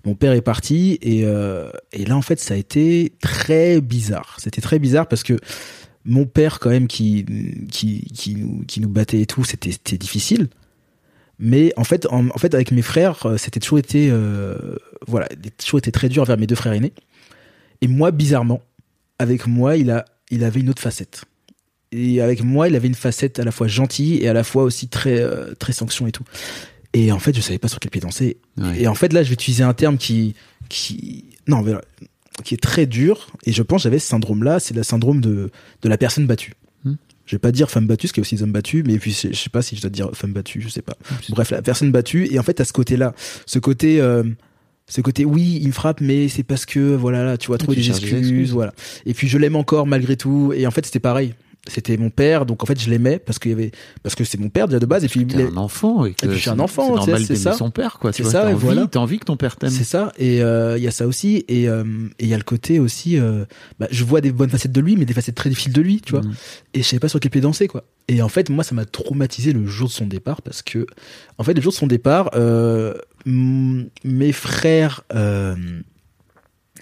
Mon père est parti et, euh, et là en fait ça a été très bizarre. C'était très bizarre parce que mon père quand même qui qui nous qui nous battait et tout, c'était c'était difficile. Mais en fait en, fait avec mes frères, euh, c'était toujours été euh, voilà, toujours été très dur vers mes deux frères aînés. Et moi bizarrement, avec moi, il a il avait une autre facette. Et avec moi, il avait une facette à la fois gentille et à la fois aussi très très sanction et tout. Et en fait, je savais pas sur quel pied danser. Ouais. Et en fait, là, je vais utiliser un terme qui, qui, non, mais, qui est très dur. Et je pense que j'avais ce syndrome-là, c'est le syndrome de, de la personne battue. Hmm. Je vais pas dire femme battue, parce qu'il y a aussi des hommes battus, mais puis je sais pas si je dois dire femme battue, je sais pas. Bref, la personne battue. Et en fait, à ce côté-là, ce côté, euh, ce côté, oui, il me frappe, mais c'est parce que, voilà, là, tu vois, Ah, trouver des excuses, excuses. voilà. Et puis je l'aime encore malgré tout. Et en fait, c'était pareil. C'était mon père, donc en fait, je l'aimais parce qu'il y avait, parce que c'est mon père déjà de base. Et puis, il est- un enfant et que Et puis je suis un enfant, c'est normal ça. son père quoi tu C'est vois ça, t'as et envie voilà. t'as envie que ton père t'aime C'est ça, et euh, il y a ça aussi, et euh, et il y a le côté aussi, euh, bah, je vois des bonnes facettes de lui, mais des facettes très difficiles de lui, tu vois. Mhm. Et je savais pas sur quel pied danser, quoi. Et en fait, moi, ça m'a traumatisé le jour de son départ, parce que, en fait, le jour de son départ, mes frères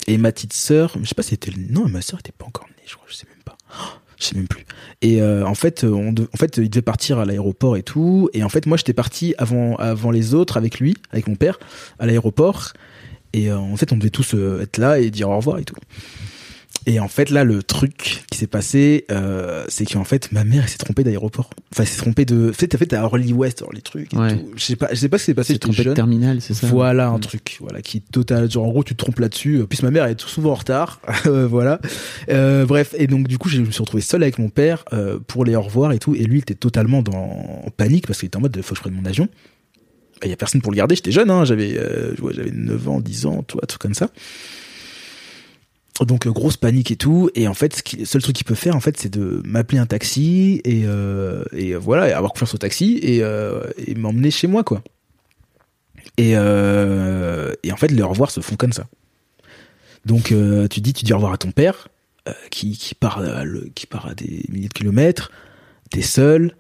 et ma petite sœur, je sais pas si c'était, non, ma sœur était pas encore née, je crois, je sais même pas. Oh, je sais même plus. Et euh, en fait, on de- en fait, il devait partir à l'aéroport et tout. Et en fait, moi, j'étais parti avant, les autres avec lui, avec mon père, à l'aéroport. Et euh, en fait, on devait tous euh, être là et dire au revoir et tout. Et en fait, là, le truc qui s'est passé, euh, c'est qu'en fait, ma mère elle s'est trompée d'aéroport. Enfin, elle s'est trompée de. En fait, en fait, à Orly West, Orly truc. Et Ouais. tout. Je sais pas, je sais pas ce qui s'est passé. J'étais trompé de jeune. terminal, c'est ça Voilà un truc, voilà, qui est total. Genre, en gros, tu te trompes là-dessus. Plus ma mère elle est tout souvent en retard, Euh, voilà. Euh, bref, et donc du coup, je me suis retrouvé seul avec mon père euh, pour les au revoir et tout. Et lui, il était totalement dans en panique parce qu'il était en mode, faut que je prenne mon avion. Il y a personne pour le garder. J'étais jeune, hein, j'avais, euh, j'avais 9 ans, 10 ans, tout, truc comme ça. Donc euh, grosse panique et tout. Et en fait, le seul truc qu'il peut faire, en fait, c'est de m'appeler un taxi et, euh, et euh, voilà, et avoir confiance au taxi et, m'emmener chez moi, quoi. Et, et en fait, les au revoir se font comme ça. Donc, tu dis, tu dis au revoir à ton père, qui, qui, part, à qui part à des milliers de kilomètres, t'es seul,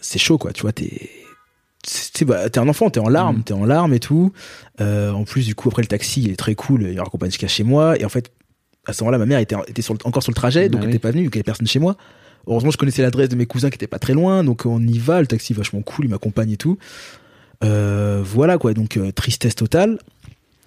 c'est chaud, quoi, tu vois, t'es. T'es bah, t'es un enfant, t'es en larmes, Mhm. t'es en larmes et tout. Euh, en plus, du coup, après le taxi, il est très cool, il raccompagne jusqu'à chez moi. Et en fait, à ce moment-là, ma mère était, était sur le- encore sur le trajet, donc Bah elle oui. n'était pas venue, vu qu'il y avait personne chez moi. Heureusement, je connaissais l'adresse de mes cousins qui étaient pas très loin, donc on y va. Le taxi est vachement cool, il m'accompagne et tout. Euh, voilà quoi, donc euh, tristesse totale.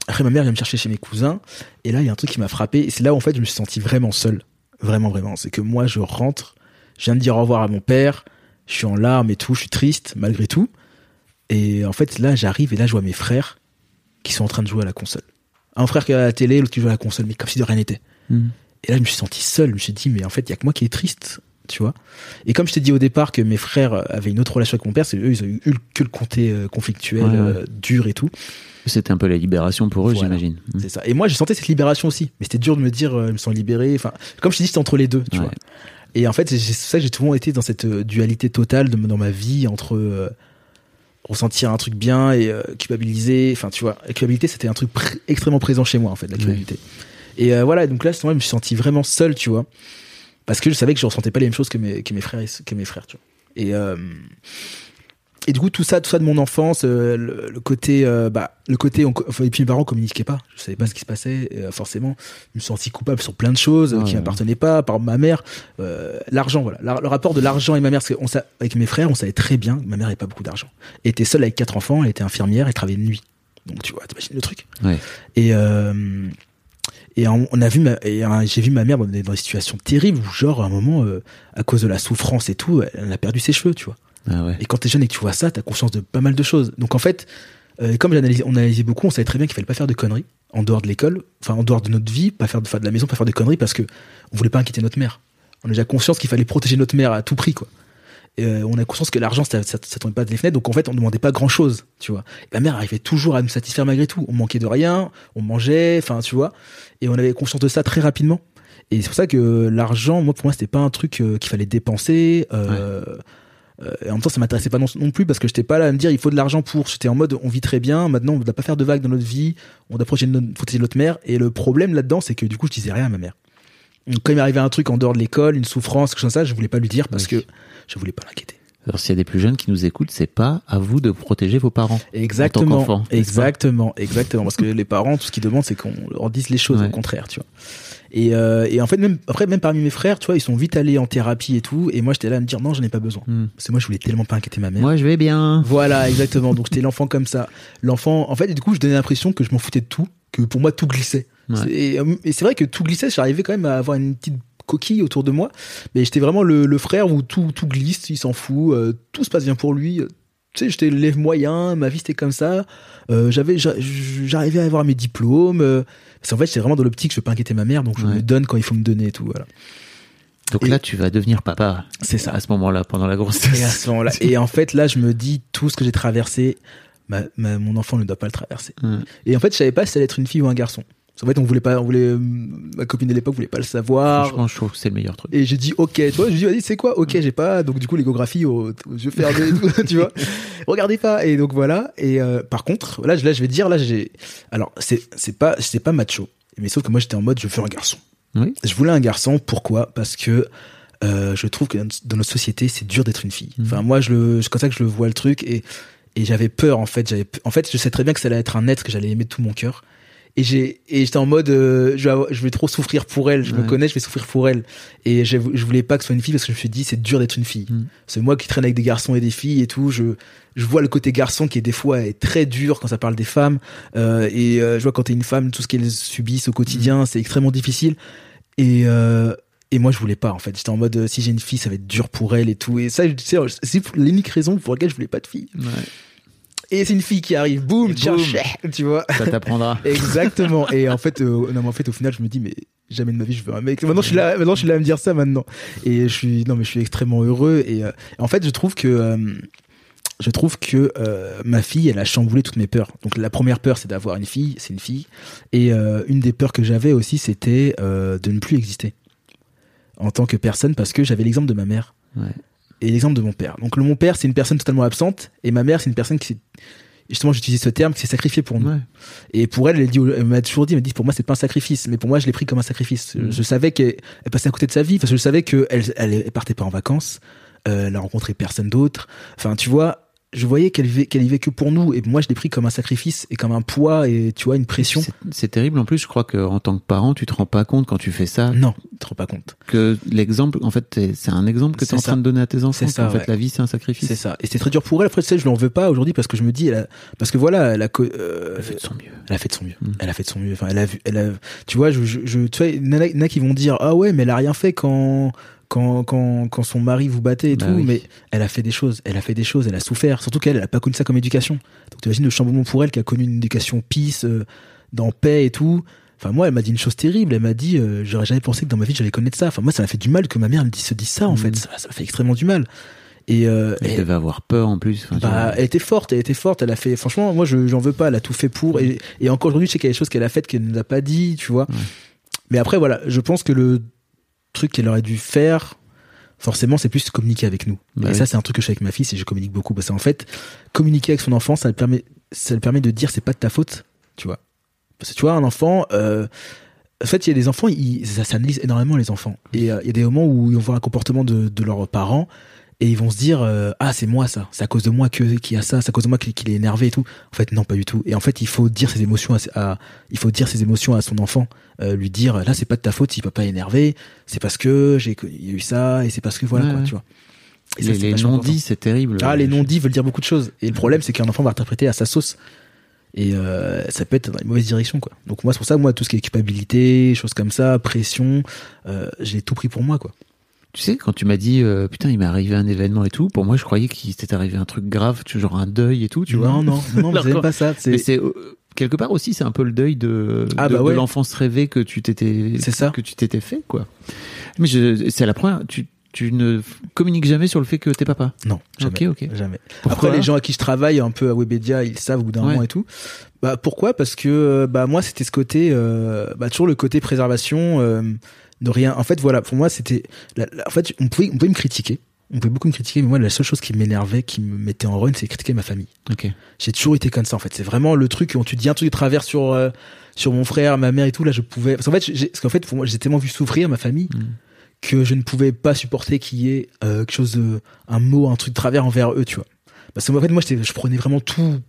Après, ma mère vient me chercher chez mes cousins, et là, il y a un truc qui m'a frappé, et c'est là où en fait, je me suis senti vraiment seul. Vraiment, vraiment. C'est que moi, je rentre, je viens de dire au revoir à mon père, je suis en larmes et tout, je suis triste, malgré tout. Et en fait, là, j'arrive, et là, je vois mes frères qui sont en train de jouer à la console. Un frère qui est à la télé, l'autre qui joue à la console, mais comme si de rien n'était. Mm. Et là, je me suis senti seul. Je me suis dit, mais en fait, il y a que moi qui est triste, tu vois. Et comme je t'ai dit au départ que mes frères avaient une autre relation avec mon père, c'est eux, ils ont eu que le comté euh, conflictuel, Ouais, ouais. euh, dur et tout. C'était un peu la libération pour eux, Voilà. j'imagine. Mm. C'est ça. Et moi, j'ai senti cette libération aussi. Mais c'était dur de me dire, euh, je me sens libéré. Enfin, comme je t'ai dit, c'était entre les deux, tu Ouais. vois. Et en fait, c'est ça j'ai souvent été dans cette euh, dualité totale de, dans ma vie entre euh, ressentir un truc bien et euh, culpabiliser. Enfin, tu vois, la culpabilité, c'était un truc pr- extrêmement présent chez moi, en fait, la culpabilité. Et euh, voilà, donc là, moment-là, je me suis senti vraiment seul, tu vois. Parce que je savais que je ressentais pas les mêmes choses que mes, que mes frères, et- que mes frères, tu vois. Et, euh, et du coup, tout ça, tout ça de mon enfance, euh, le, le côté, euh, bah, le côté, on enfin, et puis mes parents communiquaient pas. Je savais pas ce qui se passait. euh, forcément, je me suis senti coupable sur plein de choses euh, Ah qui m'appartenaient pas. Par ma mère, l'argent, voilà, le rapport de l'argent et ma mère, parce que on avec mes frères, on savait très bien que ma mère avait pas beaucoup d'argent. Elle était seule avec quatre enfants, elle était infirmière, elle travaillait de nuit. Donc tu vois, t'imagines le truc. Ouais. Et et on a vu ma, et j'ai vu ma mère dans des, situations terribles où genre à un moment à cause de la souffrance et tout elle a perdu ses cheveux tu vois Ah ouais. et quand t'es jeune et que tu vois ça t'as conscience de pas mal de choses. Donc en fait euh, comme j'analysais- on analysait beaucoup on savait très bien qu'il fallait pas faire de conneries en dehors de l'école enfin en dehors de notre vie pas faire de, enfin, de la maison pas faire de conneries parce que on voulait pas inquiéter notre mère. On a déjà conscience qu'il fallait protéger notre mère à tout prix quoi. Et euh, on a conscience que l'argent ça, ça, ça tombait pas des fenêtres donc en fait on demandait pas grand chose tu vois. Et ma mère arrivait toujours à nous satisfaire malgré tout. On manquait de rien on mangeait enfin tu vois. Et on avait conscience de ça très rapidement. Et c'est pour ça que l'argent moi pour moi c'était pas un truc euh, qu'il fallait dépenser euh, et en même temps ça m'intéressait pas non, non plus parce que j'étais pas là à me dire il faut de l'argent pour. J'étais en mode on vit très bien. Maintenant on ne doit pas faire de vagues dans notre vie. On doit protéger notre, protéger notre mère. Et le problème là-dedans c'est que du coup je disais rien à ma mère. Donc, quand il m'arrivait un truc en dehors de l'école une souffrance quelque chose comme ça je voulais pas lui dire parce Oui. que je voulais pas l'inquiéter Alors s'il y a des plus jeunes qui nous écoutent, c'est pas à vous de protéger vos parents. Exactement, exactement, exactement. Parce que les parents, tout ce qu'ils demandent, c'est qu'on leur dise les choses, Ouais. au contraire, tu vois. Et, euh, et en fait, même après, même parmi mes frères, tu vois, ils sont vite allés en thérapie et tout. Et moi, j'étais là à me dire non, j'en ai pas besoin. Hmm. Parce que moi, je voulais tellement pas inquiéter ma mère. Moi, je vais bien. Voilà, exactement. Donc j'étais l'enfant comme ça. L'enfant, en fait, et du coup, je donnais l'impression que je m'en foutais de tout, que pour moi tout glissait. Ouais. Et, euh, et c'est vrai que tout glissait. J'arrivais quand même à avoir une petite coquille autour de moi, mais j'étais vraiment le, le frère où tout tout glisse, il s'en fout, euh, tout se passe bien pour lui. Tu sais, j'étais l'élève moyen, ma vie c'était comme ça. Euh, j'avais, j'a- j'arrivais à avoir mes diplômes. euh, qu'en fait, j'étais vraiment dans l'optique, je veux pas inquiéter ma mère, donc je Ouais. me donne quand il faut me donner et tout. Voilà. Donc Et- là, tu vas devenir papa. C'est ça. À ce moment-là, pendant la Et à grossesse. ce moment-là. Et en fait, là, je me dis tout ce que j'ai traversé, ma, ma- mon enfant ne doit pas le traverser. Et en fait, je savais pas si ça allait être une fille ou un garçon. En fait, on voulait pas, on voulait, euh, ma copine de l'époque voulait pas le savoir. Franchement, je trouve que c'est le meilleur truc. Et j'ai dit ok, tu vois, je lui ai dit c'est quoi? Ok j'ai pas donc du coup l'échographie aux, aux yeux fermés tout, tu vois. Regardez pas. Et donc voilà. Et euh, par contre là je- là je vais dire là j'ai alors c'est c'est pas c'est pas macho. Mais sauf que moi j'étais en mode je veux un garçon. Oui. je voulais un garçon. Pourquoi? Parce que euh, je trouve que dans notre société c'est dur d'être une fille. Mhm. enfin moi je le c'est comme ça que je le vois le truc. Et et j'avais peur en fait. J'avais en fait je sais très bien que ça allait être un être que j'allais aimer de tout mon cœur et j'ai et j'étais en mode euh, je, vais avoir- je vais trop souffrir pour elle. Je me connais je vais souffrir pour elle. Et je, je voulais pas que ce soit une fille parce que je me suis dit c'est dur d'être une fille. Mm. c'est moi qui traîne avec des garçons et des filles et tout. Je je vois le côté garçon qui est des fois est très dur quand ça parle des femmes. Euh, et euh, je vois quand t'es une femme tout ce qu'elles subissent au Mm. quotidien c'est extrêmement difficile. Et et moi je voulais pas en fait. J'étais en mode si j'ai une fille ça va être dur pour elle et tout. Et ça c'est l'unique raison pour laquelle je voulais pas de fille. Ouais. Et c'est une fille qui arrive boum tiens tu vois Ça t'apprendra. Exactement. Et en fait, euh, non, mais en fait, au final, je me dis, mais jamais de ma vie, je veux un mec. Maintenant, je suis là, maintenant, je suis là à me dire ça maintenant. Et je suis, non, mais je suis extrêmement heureux. Et euh, en fait, je trouve que, euh, je trouve que euh, ma fille, elle a chamboulé toutes mes peurs. Donc, la première peur, c'est d'avoir une fille, c'est une fille. Et euh, une des peurs que j'avais aussi, c'était euh, de ne plus exister en tant que personne, parce que j'avais l'exemple de ma mère Ouais. Et l'exemple de mon père. Donc, le, mon père, c'est une personne totalement absente, et ma mère, c'est une personne qui s'est, justement, j'utilise ce terme, qui s'est sacrifiée pour nous. Ouais. Et pour elle, elle, dit, elle m'a toujours dit, elle m'a dit, pour moi, c'est pas un sacrifice. Mais pour moi, je l'ai pris comme un sacrifice. Mm. Je savais qu'elle elle passait à côté de sa vie, parce que je savais qu'elle elle, elle partait pas en vacances, euh, elle a rencontré personne d'autre. Enfin, tu vois, je voyais qu'elle vivait, qu'elle vivait que pour nous. Et moi, je l'ai pris comme un sacrifice et comme un poids et, tu vois, une pression. C'est- C'est terrible. En plus, je crois qu'en tant que parent, tu te rends pas compte quand tu fais ça Non, tu te rends pas compte. que l'exemple, en fait, c'est un exemple que tu es en train de donner à tes enfants. C'est ça, En fait, la vie, c'est un sacrifice. C'est ça. Et c'était très dur pour elle. Après, tu sais, je l'en veux pas aujourd'hui parce que je me dis, elle a, parce que voilà, elle a, euh, Elle fait de son mieux. Elle a fait de son mieux. Mm. Elle a fait de son mieux. Enfin, elle a vu, elle a, tu vois, je, je, je- tu vois, en il y en a qui vont dire, ah ouais, mais elle a rien fait quand, quand, quand, quand son mari vous battait et Bah tout. oui. Mais elle a fait des choses. Elle a fait des choses. Elle a souffert. Surtout qu'elle, elle a pas connu ça comme éducation. Donc, tu imagines le chamboulement pour elle qui a connu une éducation peace, euh, dans paix et tout. Enfin, moi, elle m'a dit une chose terrible. Elle m'a dit, euh, j'aurais jamais pensé que dans ma vie, j'allais connaître ça. Enfin, moi, ça m'a fait du mal que ma mère me dise, se dise ça, en Mm. fait. Ça, m'a fait extrêmement du mal. Et, euh, Elle et- devait avoir peur en plus. Enfin, bah, elle était forte, elle était forte, elle a fait, franchement, moi, je, j'en veux pas, elle a tout fait pour, et, et encore aujourd'hui, je sais qu'il y a des choses qu'elle a faites qu'elle ne nous a pas dit, tu vois. Mais après, voilà, je pense que le truc qu'elle aurait dû faire, forcément, c'est plus communiquer avec nous. Bah et oui. ça, c'est un truc que je fais avec ma fille, c'est que je communique beaucoup. Parce qu'en fait, communiquer avec son enfant, ça le permet, ça le permet de dire c'est pas de ta faute, tu vois. Parce que tu vois, un enfant, euh, en fait, il y a des enfants, ils, ça s'analyse énormément les enfants. Et euh, il y a des moments où ils vont voir un comportement de, de leurs parents et ils vont se dire euh, ah c'est moi ça, c'est à cause de moi que qu'il y a ça, c'est à cause de moi qu'il est énervé et tout. En fait non pas du tout. Et en fait il faut dire ses émotions à, à- il faut dire ses émotions à son enfant, euh, lui dire là c'est pas de ta faute si papa est énervé, c'est parce que j'ai il y a eu ça et c'est parce que voilà Ouais, quoi ouais. tu vois. Et les les non-dits, c'est terrible. ah, les non-dits veulent dire beaucoup de choses. Et le problème, c'est qu'un enfant va interpréter à sa sauce. Et euh, ça peut être dans une mauvaise direction, quoi. Donc moi, c'est pour ça, moi, tout ce qui est culpabilité, choses comme ça, pression, euh, j'ai tout pris pour moi, quoi. Tu sais, quand tu m'as dit, euh, putain, il m'est arrivé un événement et tout, pour moi, je croyais qu'il s'était arrivé un truc grave, tu- genre un deuil et tout, tu vois. non, non, non, non, c'est même D'accord. pas ça. Mais C'est euh, quelque part aussi, c'est un peu le deuil de, Ah, de, bah de ouais. l'enfance rêvée que tu t'étais, que tu t'étais fait, quoi. Mais c'est la première. Tu, tu ne communiques jamais sur le fait que t'es papa. non, jamais, Ok, ok. jamais. Pourquoi Après, les gens à qui je travaille un peu à Webedia, ils savent au bout d'un Ouais. moment et tout. Bah pourquoi? Parce que euh, bah moi, c'était ce côté, euh, bah toujours le côté préservation, euh, de rien. En fait, voilà, pour moi, c'était, en fait, on pouvait, on pouvait me critiquer. On pouvait beaucoup me critiquer, mais moi, la seule chose qui m'énervait, qui me mettait en run, c'est critiquer ma famille. Ok. J'ai toujours été comme ça en fait. C'est vraiment le truc quand tu dis un truc de travers sur euh, sur mon frère, ma mère et tout là, je pouvais parce qu'en fait, parce qu'en fait pour moi, j'ai tellement vu souffrir ma famille Mm. que je ne pouvais pas supporter qu'il y ait euh, quelque chose de un mot, un truc de travers envers eux, tu vois. Parce que en fait moi je prenais vraiment tout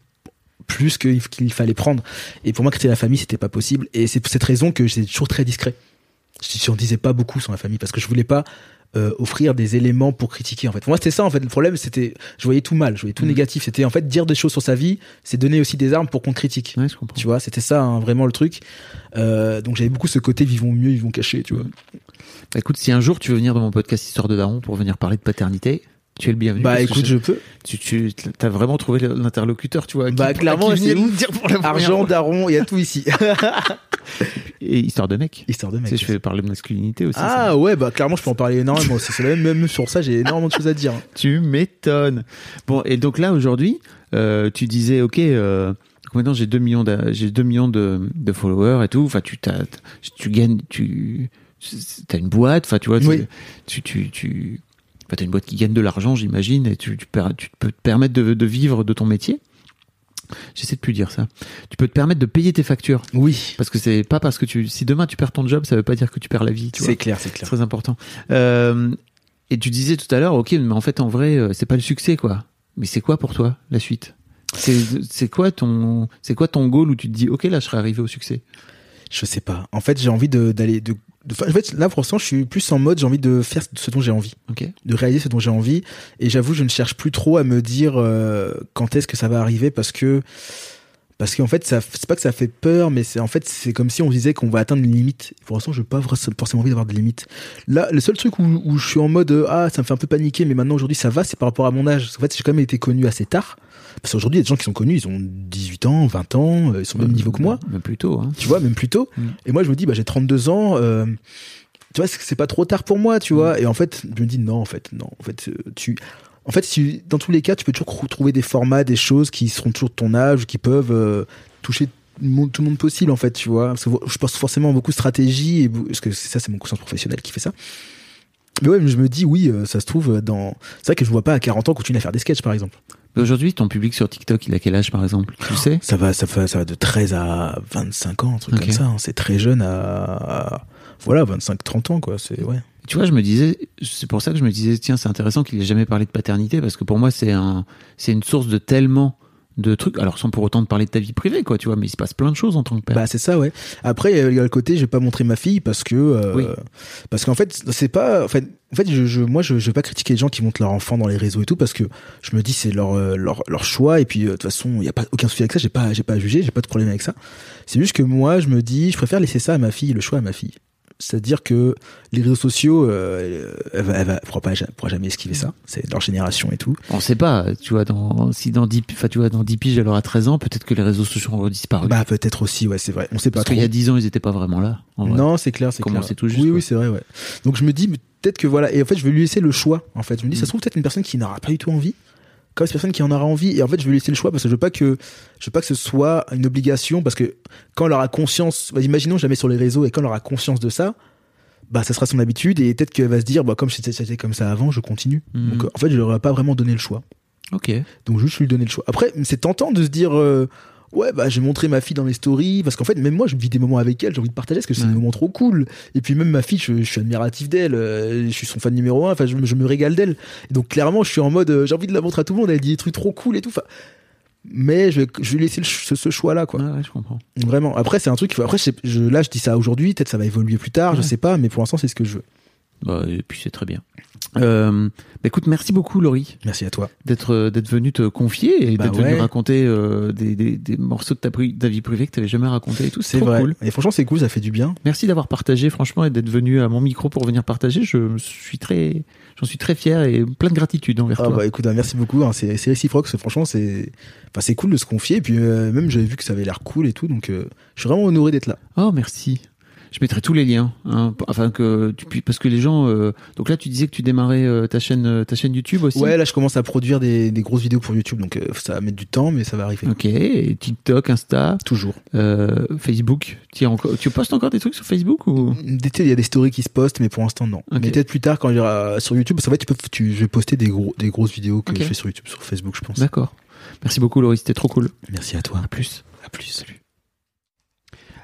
plus qu'il qu'il fallait prendre et pour moi critiquer la famille, c'était pas possible et c'est pour cette raison que j'étais toujours très discret. Je n'en disais pas beaucoup sur ma famille parce que je voulais pas euh, offrir des éléments pour critiquer en fait. Pour moi c'était ça en fait. Le problème c'était je voyais tout mal, je voyais tout Mm. négatif. C'était en fait dire des choses sur sa vie, c'est donner aussi des armes pour qu'on critique. Ouais, je comprends. Tu vois, c'était ça hein, vraiment le truc. Euh, donc j'avais beaucoup ce côté vivons mieux, vivons cachés, tu vois. Bah, écoute, si un jour tu veux venir dans mon podcast Histoire de Daron pour venir parler de paternité, tu es le bienvenu. Bah écoute, je peux. tu, tu as vraiment trouvé l'interlocuteur, tu vois. Bah, qui- clairement, c'est nous dire pour la Argent, daron, il y a tout ici. et histoire de mec. Histoire de Tu mec. sais, je fais parler de masculinité aussi. Ah ça. ouais, bah clairement, je peux en parler énormément aussi. C'est même, même sur ça, j'ai énormément de choses à dire. Tu m'étonnes. Bon, et donc là aujourd'hui, euh, tu disais, ok, euh, maintenant j'ai 2 millions, j'ai 2 millions de, de followers et tout. Enfin, tu t'as, tu gagnes, tu as une boîte. Enfin, tu vois, Oui. tu, tu, tu, enfin, t'as une boîte qui gagne de l'argent, j'imagine, et tu, tu, tu peux te permettre de, de vivre de ton métier. J'essaie de plus dire ça. Tu peux te permettre de payer tes factures. Oui, Parce que c'est pas parce que tu, si demain tu perds ton job, ça veut pas dire que tu perds la vie. Tu c'est clair, c'est C'est clair. très important. Euh, et tu disais tout à l'heure, ok, mais en fait, en vrai, euh, c'est pas le succès, quoi. Mais c'est quoi pour toi la suite? C'est c'est quoi ton c'est quoi ton goal où tu te dis ok là je serais arrivé au succès? Je sais pas. En fait, j'ai envie d'aller de, de- en fait, là pour l'instant, je suis plus en mode j'ai envie de faire ce dont j'ai envie, de réaliser ce dont j'ai envie. Et j'avoue, je ne cherche plus trop à me dire euh, quand est-ce que ça va arriver parce que parce qu'en fait, ça c'est pas que ça fait peur, mais c'est en fait c'est comme si on disait qu'on va atteindre une limite. Pour l'instant, je n'ai pas forcément envie d'avoir de limite. Là, le seul truc où, où je suis en mode ah ça me fait un peu paniquer, mais maintenant aujourd'hui ça va, c'est par rapport à mon âge. Parce qu'en fait, j'ai quand même été connu assez tard. Parce qu'aujourd'hui, il y a des gens qui sont connus, ils ont 18 ans, 20 ans, euh, ils sont au même niveau que moi Mais plutôt. Hein. tu vois, même plus tôt. Mm. Et moi, je me dis, bah, j'ai 32 ans, euh, tu vois, c'est pas trop tard pour moi, tu vois. Et en fait, je me dis, non, en fait, non, en fait, euh, tu, en fait, dans tous les cas, tu peux toujours trouver des formats, des choses qui seront toujours de ton âge, qui peuvent euh, toucher tout le monde possible, en fait, tu vois. Parce que je pense forcément à beaucoup de stratégie, et, parce que ça, c'est mon conscience professionnelle qui fait ça. Mais ouais, je me dis, oui, ça se trouve dans. C'est vrai que je vois pas à 40 ans continuer à faire des sketchs, par exemple. Aujourd'hui, ton public sur TikTok, il a quel âge par exemple? Tu sais? Ça va, ça va, ça va de 13 à 25 ans, un truc comme ça. hein. C'est très jeune à, voilà, 25, 30 ans, quoi. C'est, ouais. Tu vois, je me disais, c'est pour ça que je me disais, tiens, c'est intéressant qu'il ait jamais parlé de paternité, parce que pour moi, c'est un, c'est une source de tellement de trucs. Alors, sans pour autant de parler de ta vie privée, quoi, tu vois, mais il se passe plein de choses en tant que père. Bah c'est ça ouais. Après il y a le côté je vais pas montrer ma fille parce que euh, Oui. parce qu'en fait c'est pas en fait en fait je, je moi je, je vais pas critiquer les gens qui montrent leur enfant dans les réseaux et tout parce que je me dis c'est leur euh, leur leur choix et puis euh, de toute façon il y a pas aucun souci avec ça j'ai pas j'ai pas à juger j'ai pas de problème avec ça. C'est juste que moi je me dis je préfère laisser ça à ma fille le choix à ma fille. C'est-à-dire que les réseaux sociaux, euh, elle, va, elle va- pas, elle pourra jamais esquiver ça. C'est leur génération et tout. On sait pas, tu vois, dans, si dans 10, enfin, tu vois, dans 10 piges, elle aura 13 ans, peut-être que les réseaux sociaux auront disparu. Bah peut-être aussi, ouais, c'est vrai. On sait pas parce qu'il y a 10 ans, ils étaient pas vraiment là. en vrai. Non, c'est clair, c'est clair. c'est tout juste, Oui, quoi. oui, c'est vrai, ouais. Donc je me dis peut-être que voilà, et en fait je vais lui laisser le choix. En fait, je me dis ça se trouve peut-être une personne qui n'aura pas du tout envie, comme cette personne qui en aura envie. Et en fait je vais lui laisser le choix parce que je veux pas que je veux pas que ce soit une obligation parce que quand elle aura conscience, bah, imaginons jamais sur les réseaux et quand elle aura conscience de ça. Bah, ça sera son habitude et peut-être qu'elle va se dire, bah, comme c'était comme ça avant, je continue. Mm. Donc, en fait, je leur ai pas vraiment donné le choix. Ok. Donc juste lui donner le choix. Après, c'est tentant de se dire euh, ouais bah j'ai montré ma fille dans les stories parce qu'en fait même moi je vis des moments avec elle, j'ai envie de partager parce que c'est Ouais. des moments trop cool. Et puis même ma fille, je, je suis admiratif d'elle, euh, je suis son fan numéro un. Enfin je, me- je me régale d'elle. Et donc clairement je suis en mode euh, j'ai envie de la montrer à tout le monde. Elle dit des trucs trop cool et tout. Enfin, mais je vais, je vais laisser ce, ce choix là quoi. Ouais, ouais, je comprends. Vraiment. Après c'est un truc. Après je, je- là je dis ça aujourd'hui, peut-être ça va évoluer plus tard, je Ouais. sais pas. Mais pour l'instant c'est ce que je veux. Bah, et puis c'est très bien. Euh, bah, écoute, merci beaucoup, Laurie, Merci à toi. d'être euh, d'être venu te confier et Bah d'être venu ouais. raconter euh, des, des, des morceaux de ta, pri- de ta vie privée que tu n'avais jamais raconté et tout. C'est vrai. cool. Et franchement c'est cool, ça fait du bien. Merci d'avoir partagé, franchement, et d'être venu à mon micro pour venir partager. Je suis très, j'en suis très fier et plein de gratitude envers Ah toi. bah écoute, bah, merci beaucoup. hein, c'est réciproque. franchement, c'est enfin, c'est cool de se confier. Et puis euh, même j'avais vu que ça avait l'air cool et tout, donc je suis vraiment honoré d'être là. Oh, merci. Je mettrai tous les liens, hein, afin que tu puisses, parce que les gens. euh, donc là, tu disais que tu démarrais euh, ta chaîne, euh, ta chaîne YouTube aussi. Ouais, là je commence à produire des, des grosses vidéos pour YouTube, donc euh, ça va mettre du temps, mais ça va arriver. Ok. Et TikTok, Insta, Toujours. euh, Facebook. Tu, es encore, tu postes encore des trucs sur Facebook ou? Il y a des stories qui se postent, mais pour l'instant non. Ok. Mais peut-être plus tard quand aura sur YouTube, parce qu'en fait, tu peux, tu, je vais poster des gros, des grosses vidéos que je fais sur YouTube, sur Facebook, je pense. D'accord. Merci beaucoup, Laurie. C'était trop cool. Merci à toi. À plus. À plus. Salut.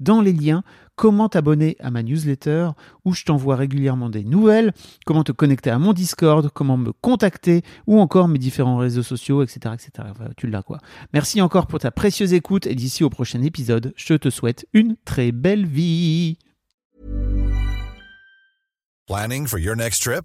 dans les liens comment t'abonner à ma newsletter où je t'envoie régulièrement des nouvelles, comment te connecter à mon Discord, comment me contacter ou encore mes différents réseaux sociaux, etc. etc. Tu l'as quoi. Merci encore pour ta précieuse écoute et d'ici au prochain épisode, je te souhaite une très belle vie. Planning for your next trip?